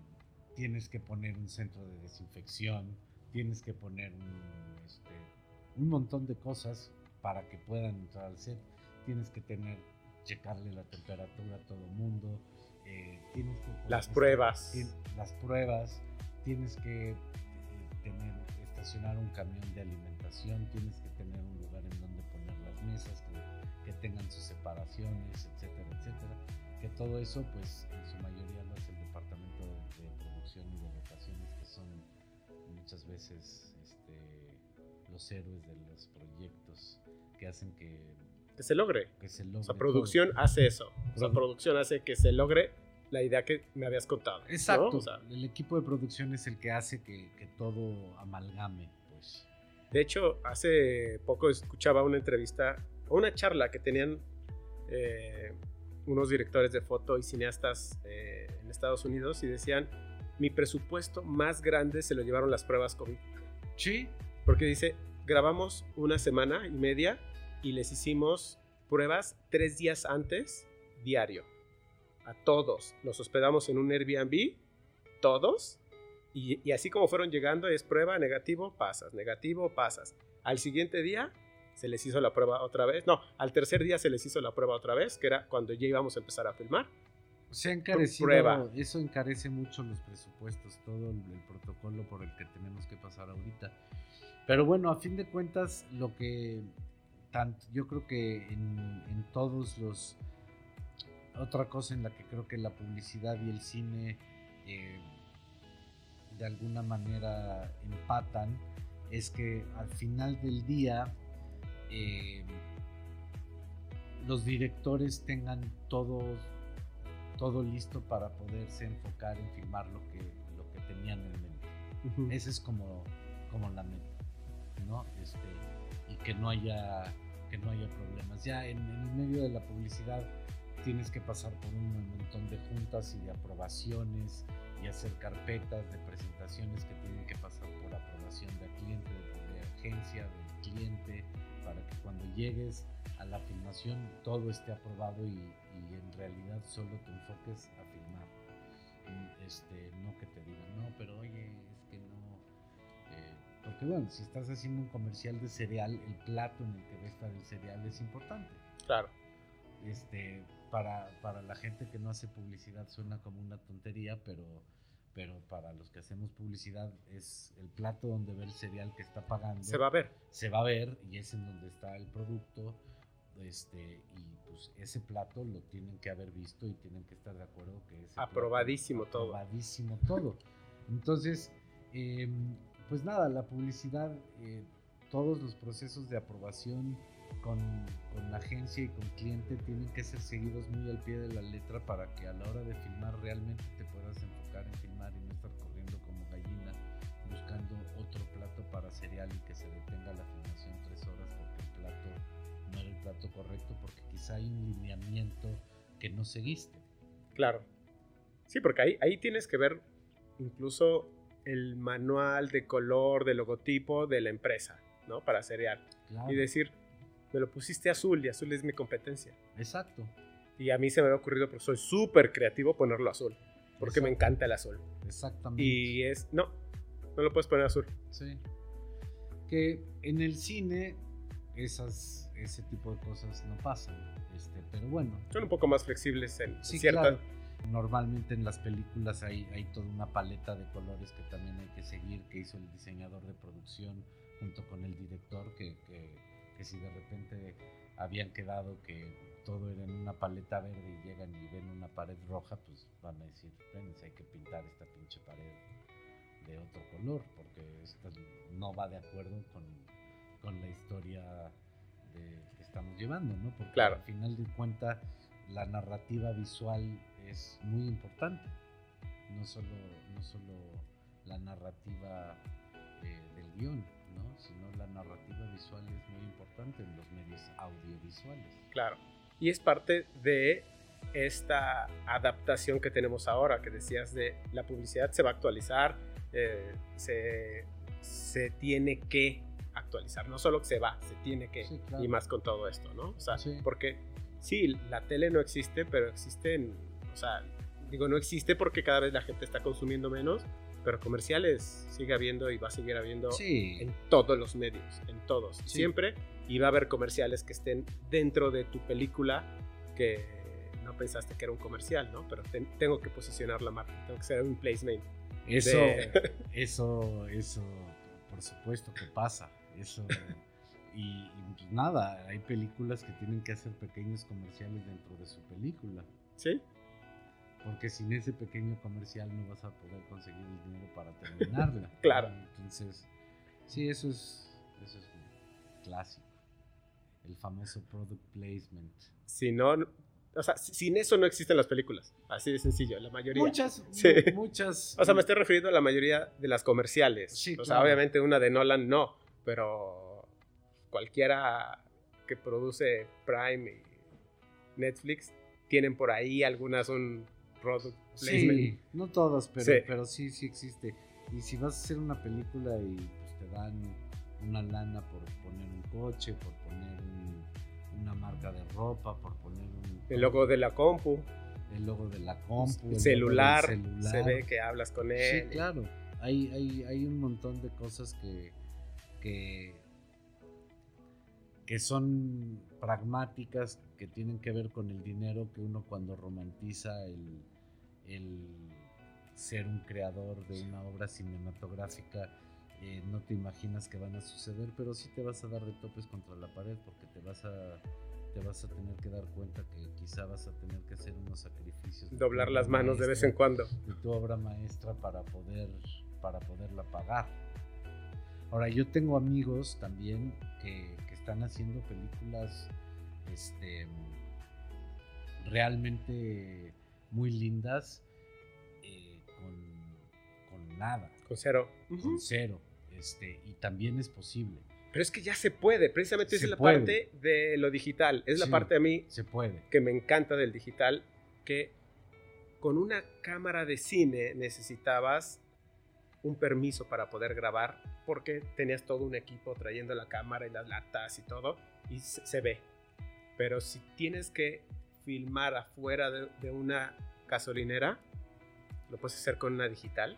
tienes que poner un centro de desinfección, tienes que poner un, este, un montón de cosas para que puedan entrar al set, tienes que tener, checarle la temperatura a todo mundo, eh, tienes que Las pruebas. las pruebas, tienes que eh, tener, estacionar un camión de alimentación, tienes que tener un lugar en donde poner las mesas, que, que tengan sus separaciones, etcétera, etcétera. Que todo eso, pues en su mayoría lo hace el departamento de, de producción y de locaciones, que son muchas veces este, los héroes de los proyectos que hacen que, Que se logre. que se logre. O sea, todo. producción hace eso. O sea, Produ- producción hace que se logre la idea que me habías contado. ¿no? Exacto. O sea, el equipo de producción es el que hace que, que todo amalgame, pues. de hecho, hace poco escuchaba una entrevista o una charla que tenían eh, unos directores de foto y cineastas eh, en Estados Unidos y decían, mi presupuesto más grande se lo llevaron las pruebas COVID. Sí, Porque dice, grabamos una semana y media y les hicimos pruebas tres días antes, diario. A todos. Los hospedamos en un Airbnb, todos. Y, y así como fueron llegando, es prueba, negativo, pasas, negativo, pasas. Al siguiente día se les hizo la prueba otra vez. No, al tercer día se les hizo la prueba otra vez, que era cuando ya íbamos a empezar a filmar. se ha encarecido. Prueba. Eso encarece mucho los presupuestos, todo el, el protocolo por el que tenemos que pasar ahorita. Pero bueno, a fin de cuentas, lo que tanto, yo creo que en, en todos los otra cosa en la que creo que la publicidad y el cine eh, de alguna manera empatan es que al final del día eh, los directores tengan todo, todo listo para poderse enfocar en filmar lo que, lo que tenían en mente. Esa es como, como la meta, ¿no? Este, que no haya que no haya problemas. Ya en, en medio de la publicidad tienes que pasar por un montón de juntas y de aprobaciones y hacer carpetas de presentaciones que tienen que pasar por aprobación del cliente, de, de agencia, del cliente, para que cuando llegues a la filmación todo esté aprobado y, y en realidad solo te enfoques a filmar. Mm, Este, no que te digan, no, pero oye, porque bueno, si estás haciendo un comercial de cereal, el plato en el que va a estar el cereal es importante. Claro. Este, para, para la gente que no hace publicidad suena como una tontería, pero, pero para los que hacemos publicidad es el plato donde ve el cereal que está pagando. Se va a ver. se va a ver y es en donde está el producto. Este, y pues ese plato lo tienen que haber visto y tienen que estar de acuerdo que plato- Aprobadísimo todo. aprobadísimo todo. Entonces, eh, pues nada, la publicidad, eh, todos los procesos de aprobación con, con la agencia y con cliente tienen que ser seguidos muy al pie de la letra para que a la hora de filmar realmente te puedas enfocar en filmar y no estar corriendo como gallina buscando otro plato para cereal y que se detenga la filmación tres horas porque el plato no era el plato correcto porque quizá hay un lineamiento que no seguiste. Claro. Sí, porque ahí, ahí tienes que ver incluso el manual de color, de logotipo de la empresa, ¿no? Para cereal. Claro. Y decir, me lo pusiste azul y azul es mi competencia. Exacto. Y a mí se me había ocurrido, porque soy súper creativo, ponerlo azul. Porque me encanta el azul. Exactamente. Y es, no, no lo puedes poner azul. Sí. Que en el cine esas, ese tipo de cosas no pasan. Este, pero bueno. Son un poco más flexibles en Sí, cierta... claro. Normalmente en las películas hay, hay toda una paleta de colores que también hay que seguir, que hizo el diseñador de producción junto con el director, que, que- que si de repente habían quedado que todo era en una paleta verde y llegan y ven una pared roja, pues van a decir, espérense, hay que pintar esta pinche pared de otro color, porque esto no va de acuerdo con, con la historia de, que estamos llevando, ¿no? Porque Claro. al final de cuentas la narrativa visual es muy importante, no solo, no solo la narrativa eh, del guion, ¿no? sino la narrativa visual es muy importante en los medios audiovisuales. Claro. Y es parte de esta adaptación que tenemos ahora, que decías de la publicidad se va a actualizar, eh, se, se tiene que actualizar, no solo que se va, se tiene que, Sí, claro. y más con todo esto, ¿no? O sea, Sí. porque sí, la tele no existe, pero existen, o sea, digo, no existe porque cada vez la gente está consumiendo menos, pero comerciales sigue habiendo y va a seguir habiendo Sí, en todos los medios, en todos, Sí. siempre. Y va a haber comerciales que estén dentro de tu película que no pensaste que era un comercial, ¿no? Pero ten- tengo que posicionar la marca, tengo que ser un placement. eso, de- [LAUGHS] eso, eso, por supuesto que pasa. Eso, y, y pues nada, hay películas que tienen que hacer pequeños comerciales dentro de su película. ¿Sí? Porque sin ese pequeño comercial no vas a poder conseguir el dinero para terminarla. [LAUGHS] Claro. Entonces, sí, eso es, eso es clásico. El famoso product placement. Si no, o sea, si- sin eso no existen las películas, así de sencillo, la mayoría. Muchas, [LAUGHS] Sí. mu- muchas. O sea, me estoy refiriendo a la mayoría de las comerciales. Sí, o sea, claro. obviamente una de Nolan no, pero cualquiera que produce Prime y Netflix tienen por ahí algunas un product placement. Sí, no todas, pero Sí. pero sí, sí existe. Y si vas a hacer una película y pues, te dan una lana por poner un coche, por poner un- una marca de ropa, por poner un, El logo de la compu, el logo de la compu, el celular. se ve que hablas con él. Sí, claro. Hay, hay, hay un montón de cosas que, que, que son pragmáticas, que tienen que ver con el dinero que uno cuando romantiza el, el ser un creador de una obra cinematográfica, eh, no te imaginas que van a suceder, pero sí te vas a dar de topes contra la pared porque te vas a te vas a tener que dar cuenta que quizá vas a tener que hacer unos sacrificios. Doblar las manos de vez en cuando. de tu obra maestra para poder para poderla pagar. Ahora yo tengo amigos también que, que están haciendo películas este realmente muy lindas eh, con, con nada, Con cero. con cero. Este, y también es posible. Pero es que ya se puede, precisamente Se es la puede. parte de lo digital. Es la Sí. parte a mí Se puede. que me encanta del digital, que con una cámara de cine necesitabas un permiso para poder grabar, porque tenías todo un equipo trayendo la cámara y las latas y todo, y se, se ve. Pero si tienes que filmar afuera de, de una gasolinera, lo puedes hacer con una digital.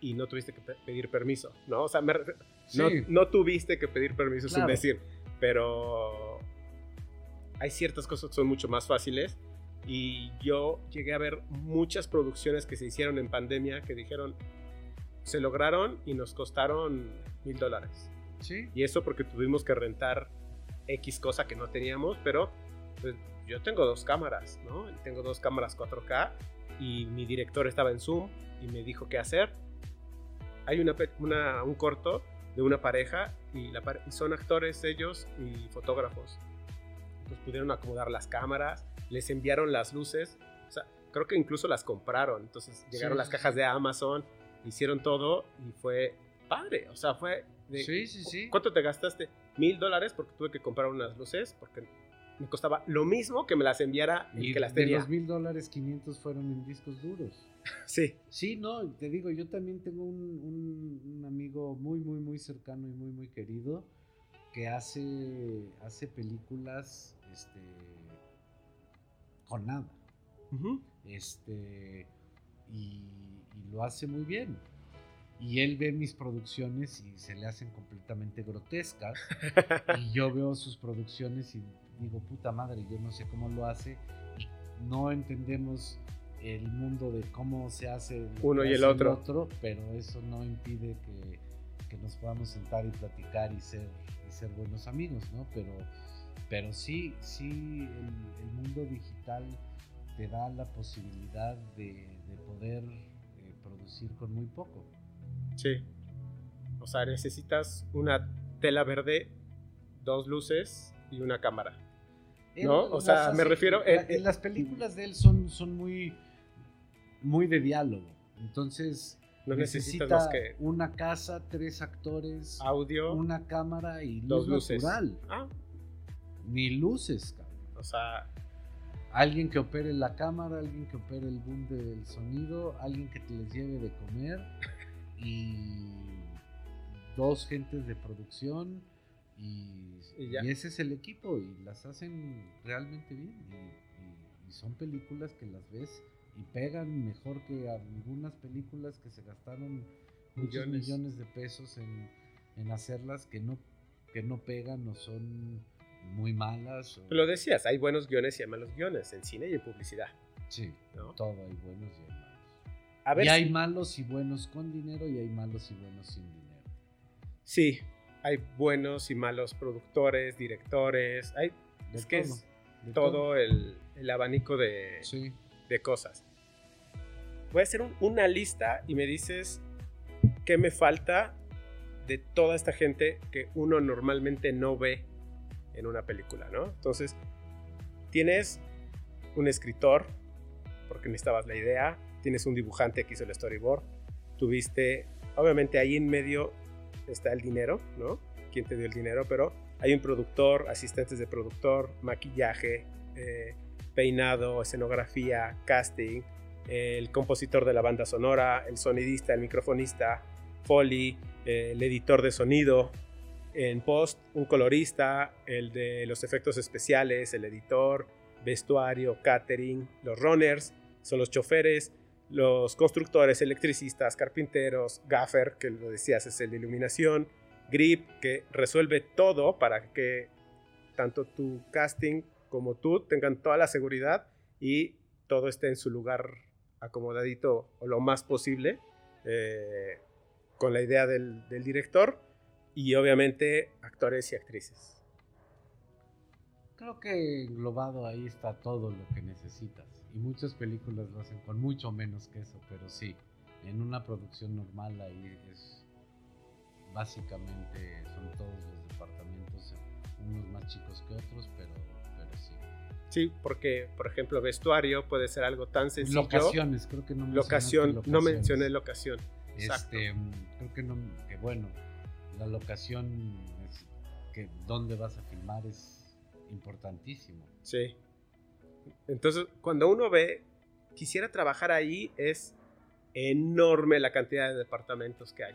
Y no tuviste que pe- pedir permiso, ¿no? O sea, me re- no, Sí. no tuviste que pedir permiso sin Claro. decir, pero hay ciertas cosas que son mucho más fáciles. Y yo llegué a ver muchas producciones que se hicieron en pandemia que dijeron, se lograron y nos costaron mil dólares. Sí. Y eso porque tuvimos que rentar X cosa que no teníamos, pero pues, yo tengo dos cámaras, ¿no? Tengo dos cámaras 4K y mi director estaba en Zoom y me dijo qué hacer. Hay una, una- un corto de una pareja y, la son actores ellos y fotógrafos. Pues pudieron acomodar las cámaras, les enviaron las luces, o sea, creo que incluso las compraron. Entonces llegaron Sí, las cajas de Amazon, hicieron todo y fue padre, o sea, fue... de- Sí, sí, sí. ¿Cuánto te gastaste? Mil dólares porque tuve que comprar unas luces porque me costaba lo mismo que me las enviara el Y que las de tenía. los mil dólares, 500 fueron en discos duros. [LAUGHS] Sí, Sí, no, te digo, yo también tengo un, un- un amigo muy, muy, muy cercano y muy, muy querido que hace, hace películas este, con nada. Este, y, y lo hace muy bien. Y él ve mis producciones y se le hacen completamente grotescas. [LAUGHS] y yo veo sus producciones y digo, puta madre, yo no sé cómo lo hace. No entendemos el mundo de cómo se hace Uno y el otro. pero eso no impide que, que nos podamos sentar y platicar y ser, y y ser buenos amigos, ¿no? Pero, pero sí, sí, el, el mundo digital te da la posibilidad de, de poder eh, producir con muy poco. Sí. O sea, necesitas una tela verde, dos luces y una cámara. ¿No? O sea, me refiero- en- en- las películas de él son, son muy, muy de diálogo. Entonces, No necesita más que una casa, tres actores, audio, una cámara y dos luz luces. natural. Ah, Ni luces, cabrón. o sea, Alguien que opere la cámara, alguien que opere el boom del sonido, alguien que te les lleve de comer y dos gentes de producción y, Y ya. y ese es el equipo y las hacen realmente bien y, son películas que las ves y pegan mejor que algunas películas que se gastaron muchos Millones. millones, de pesos en, en hacerlas que no que no pegan o son muy malas o- lo decías, hay buenos guiones y hay malos guiones en cine y en publicidad. Sí, ¿no? todo hay buenos y hay malos. A ver, y hay malos y buenos con dinero y hay malos y buenos sin dinero. sí, hay buenos y malos productores, directores, hay De Es que es todo el, el abanico de, Sí. de cosas. Voy a hacer un- una lista y me dices qué me falta de toda esta gente que uno normalmente no ve en una película, ¿no? Entonces, tienes un escritor, porque necesitabas la idea, tienes un dibujante que hizo el storyboard, tuviste, obviamente ahí en medio está el dinero, ¿no? ¿Quién te dio el dinero? Pero hay un productor, asistentes de productor, maquillaje, eh, peinado, escenografía, casting, el compositor de la banda sonora, el sonidista, el microfonista, Foley, eh, el editor de sonido, en post un colorista, el de los efectos especiales, el editor, vestuario, catering, los runners, son los choferes, los constructores, electricistas, carpinteros, gaffer, que lo decías es el de iluminación, grip, que resuelve todo para que tanto tu casting como tú tengan toda la seguridad y todo esté en su lugar acomodadito o lo más posible eh, con la idea del, del director y obviamente actores y actrices. Creo que englobado ahí está todo lo que necesitas. Y muchas películas lo hacen con mucho menos que eso, pero sí, en una producción normal ahí es básicamente son todos los departamentos, unos más chicos que otros, pero, pero sí. Sí, porque por ejemplo vestuario puede ser algo tan sencillo. Locaciones, creo que no mencionaste Locación, no mencioné locación. Exacto. Este, mm, creo que no, que bueno, la locación, es que dónde vas a filmar es importantísimo. Sí. Entonces, cuando uno ve, quisiera trabajar ahí, es enorme la cantidad de departamentos que hay.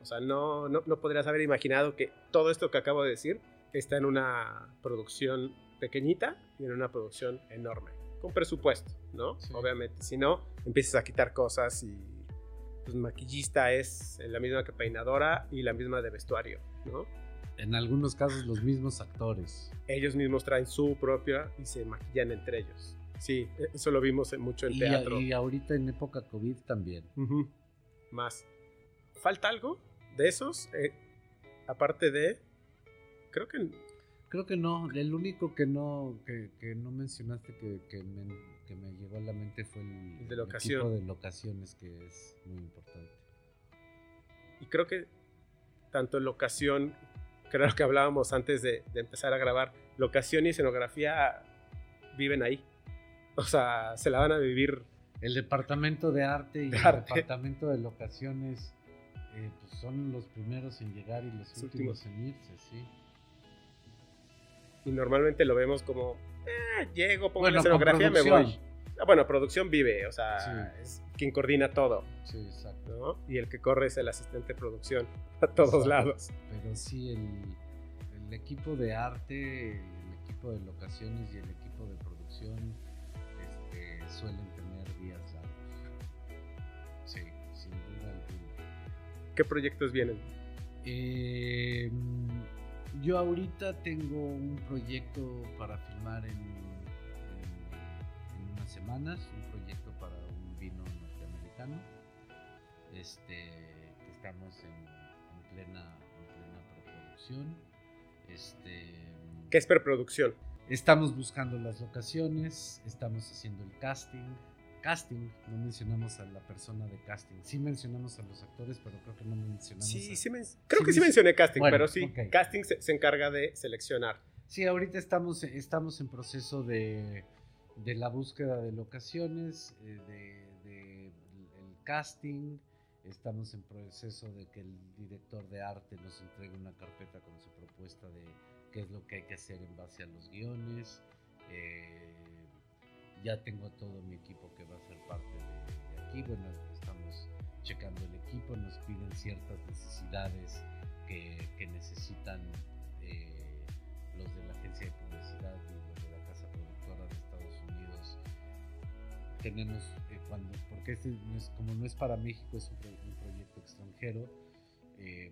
O sea, no, no, no podrías haber imaginado que todo esto que acabo de decir está en una producción pequeñita y en una producción enorme. Con presupuesto, ¿no? Sí. Obviamente. Si no, empiezas a quitar cosas y pues maquillista es la misma que peinadora y la misma de vestuario, ¿no? En algunos casos los mismos actores. ellos mismos traen su propia y se maquillan entre ellos. Sí, e, eso lo vimos mucho en Y, teatro. y ahorita en época COVID también. Más. ¿Falta algo de esos? Eh, aparte de... Creo que... Creo que no, el único que no, que, que no mencionaste que, que me, que me llegó a la mente fue el, El de el locación. equipo de locaciones, que es muy importante. Y creo que tanto locación, que era lo que hablábamos antes de, de empezar a grabar, locación y escenografía viven ahí. O sea, se la van a vivir. El departamento de arte y De el arte. departamento de locaciones eh, pues son los primeros en llegar y los Los últimos en irse, sí. Y normalmente lo vemos como... "Eh, llego, pongo Bueno, la escenografía, me voy. Ah, bueno, producción vive, o sea, Sí. es quien coordina todo. Sí, exacto. ¿no? Y el que corre es el asistente de producción a todos Exacto. lados. Pero sí, el, el equipo de arte, el equipo de locaciones y el equipo de producción este, suelen tener días largos. Sí, sin duda alguna. ¿Qué proyectos vienen? Eh, yo ahorita tengo un proyecto para filmar en, semanas, un proyecto para un vino norteamericano. Este, que estamos en, en plena, en plena preproducción. Este, ¿Qué es preproducción? Estamos buscando las locaciones, estamos haciendo el casting. Casting, no mencionamos a la persona de casting. Sí mencionamos a los actores, pero creo que no mencionamos Sí, a... sí, men- creo Sí, que sí men- mencioné casting, Bueno, pero sí, casting se, se encarga de seleccionar. Sí, ahorita estamos, estamos en proceso de, de la búsqueda de locaciones, eh, de, el casting. Estamos en proceso de que el director de arte nos entregue una carpeta con su propuesta de qué es lo que hay que hacer en base a los guiones. Eh, ya tengo todo mi equipo que va a ser parte de, aquí. Bueno, estamos checando el equipo, nos piden ciertas necesidades que, que necesitan eh, los de la agencia de publicidad Tenemos, eh, cuando, porque este no es- como no es para México, es un, pro- un proyecto extranjero, eh,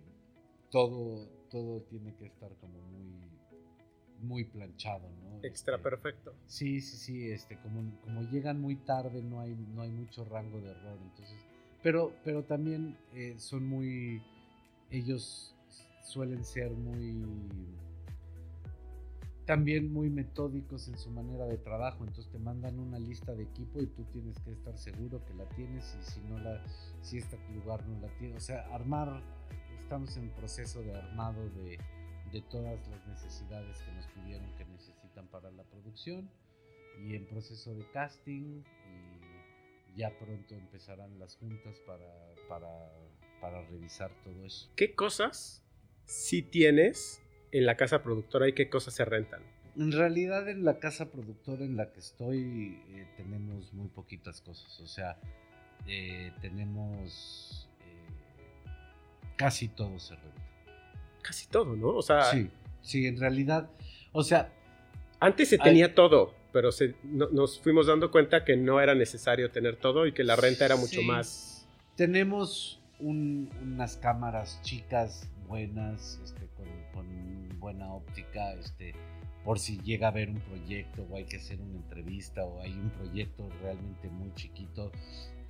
todo, todo tiene que estar como muy, muy planchado, ¿no? Extra Este, perfecto. Sí, sí, sí, este, como, como llegan muy tarde no hay, no hay mucho rango de error, entonces, pero, pero también eh, son muy, ellos suelen ser muy, también muy metódicos en su manera de trabajo, entonces te mandan una lista de equipo y tú tienes que estar seguro que la tienes y si no la, si este lugar no la tiene, o sea, armar, estamos en proceso de armado de, de todas las necesidades que nos pidieron que necesitan para la producción y en proceso de casting y ya pronto empezarán las juntas para, para, para revisar todo eso. ¿Qué cosas sí tienes en la casa productora y qué cosas se rentan? En realidad en la casa productora en la que estoy eh, tenemos muy poquitas cosas, o sea, eh, tenemos eh, casi todo se renta. Casi todo, ¿no? O sea, Sí, sí, en realidad, o sea, antes se tenía todo, pero se- no- nos fuimos dando cuenta que no era necesario tener todo y que la renta era mucho Sí. más. Tenemos un- unas cámaras chicas, buenas, este, buena óptica, este, por si llega a haber un proyecto o hay que hacer una entrevista o hay un proyecto realmente muy chiquito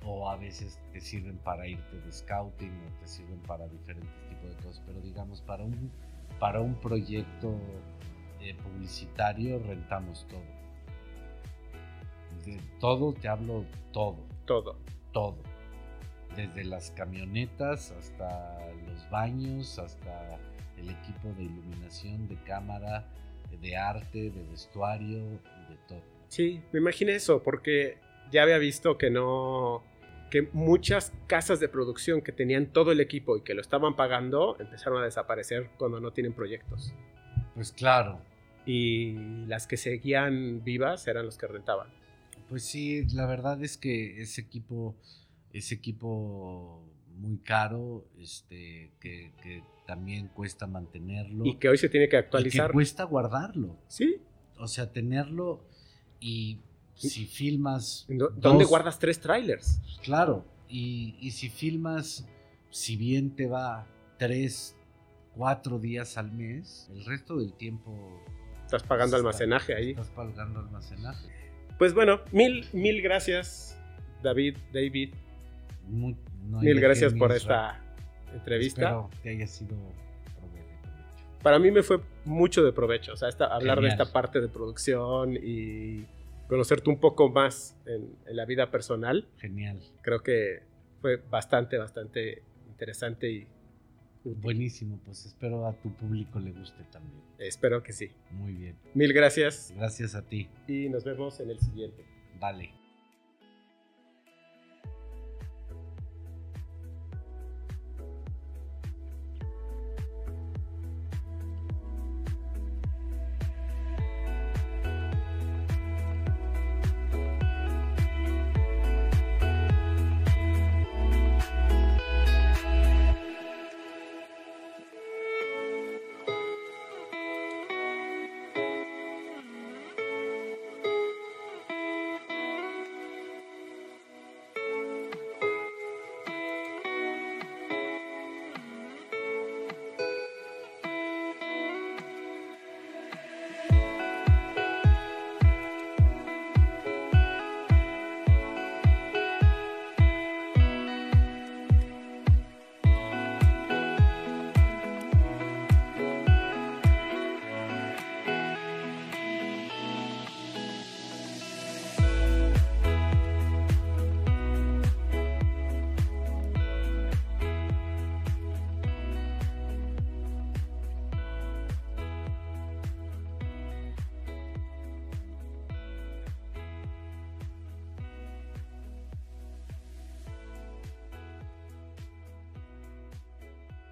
o a veces te sirven para irte de scouting o te sirven para diferentes tipos de cosas, pero digamos para un, para un proyecto eh, publicitario rentamos todo. De todo, te hablo todo Todo. todo. Desde las camionetas hasta los baños, hasta el equipo de iluminación, de cámara, de arte, de vestuario, de todo. Sí, me imaginé eso, porque ya había visto que no. que muchas casas de producción que tenían todo el equipo y que lo estaban pagando empezaron a desaparecer cuando no tienen proyectos. Pues claro, Y las que seguían vivas eran los que rentaban. pues sí, la verdad es que ese equipo, ese equipo muy caro, este, que, que también cuesta mantenerlo. Y que hoy se tiene que y actualizar. que cuesta guardarlo. Sí. O sea, tenerlo y si filmas. ¿Dó- ¿Dónde dos- guardas tres trailers? Claro, y, y si filmas, si bien te va tres, cuatro días al mes, el resto del tiempo Estás pagando almacenaje ahí. Estás pagando almacenaje. Pues bueno, mil, mil gracias, David, David. No Mil gracias por esta entrevista. Espero que haya sido. Para mí me fue mucho de provecho. O sea, esta- hablar de esta parte de producción y conocerte un poco más en, en la vida personal. Genial. Creo que fue bastante, bastante interesante y. Buenísimo, pues espero a tu público le guste también. espero que sí. Muy bien. Mil gracias Gracias a ti. y nos vemos en el siguiente. Vale.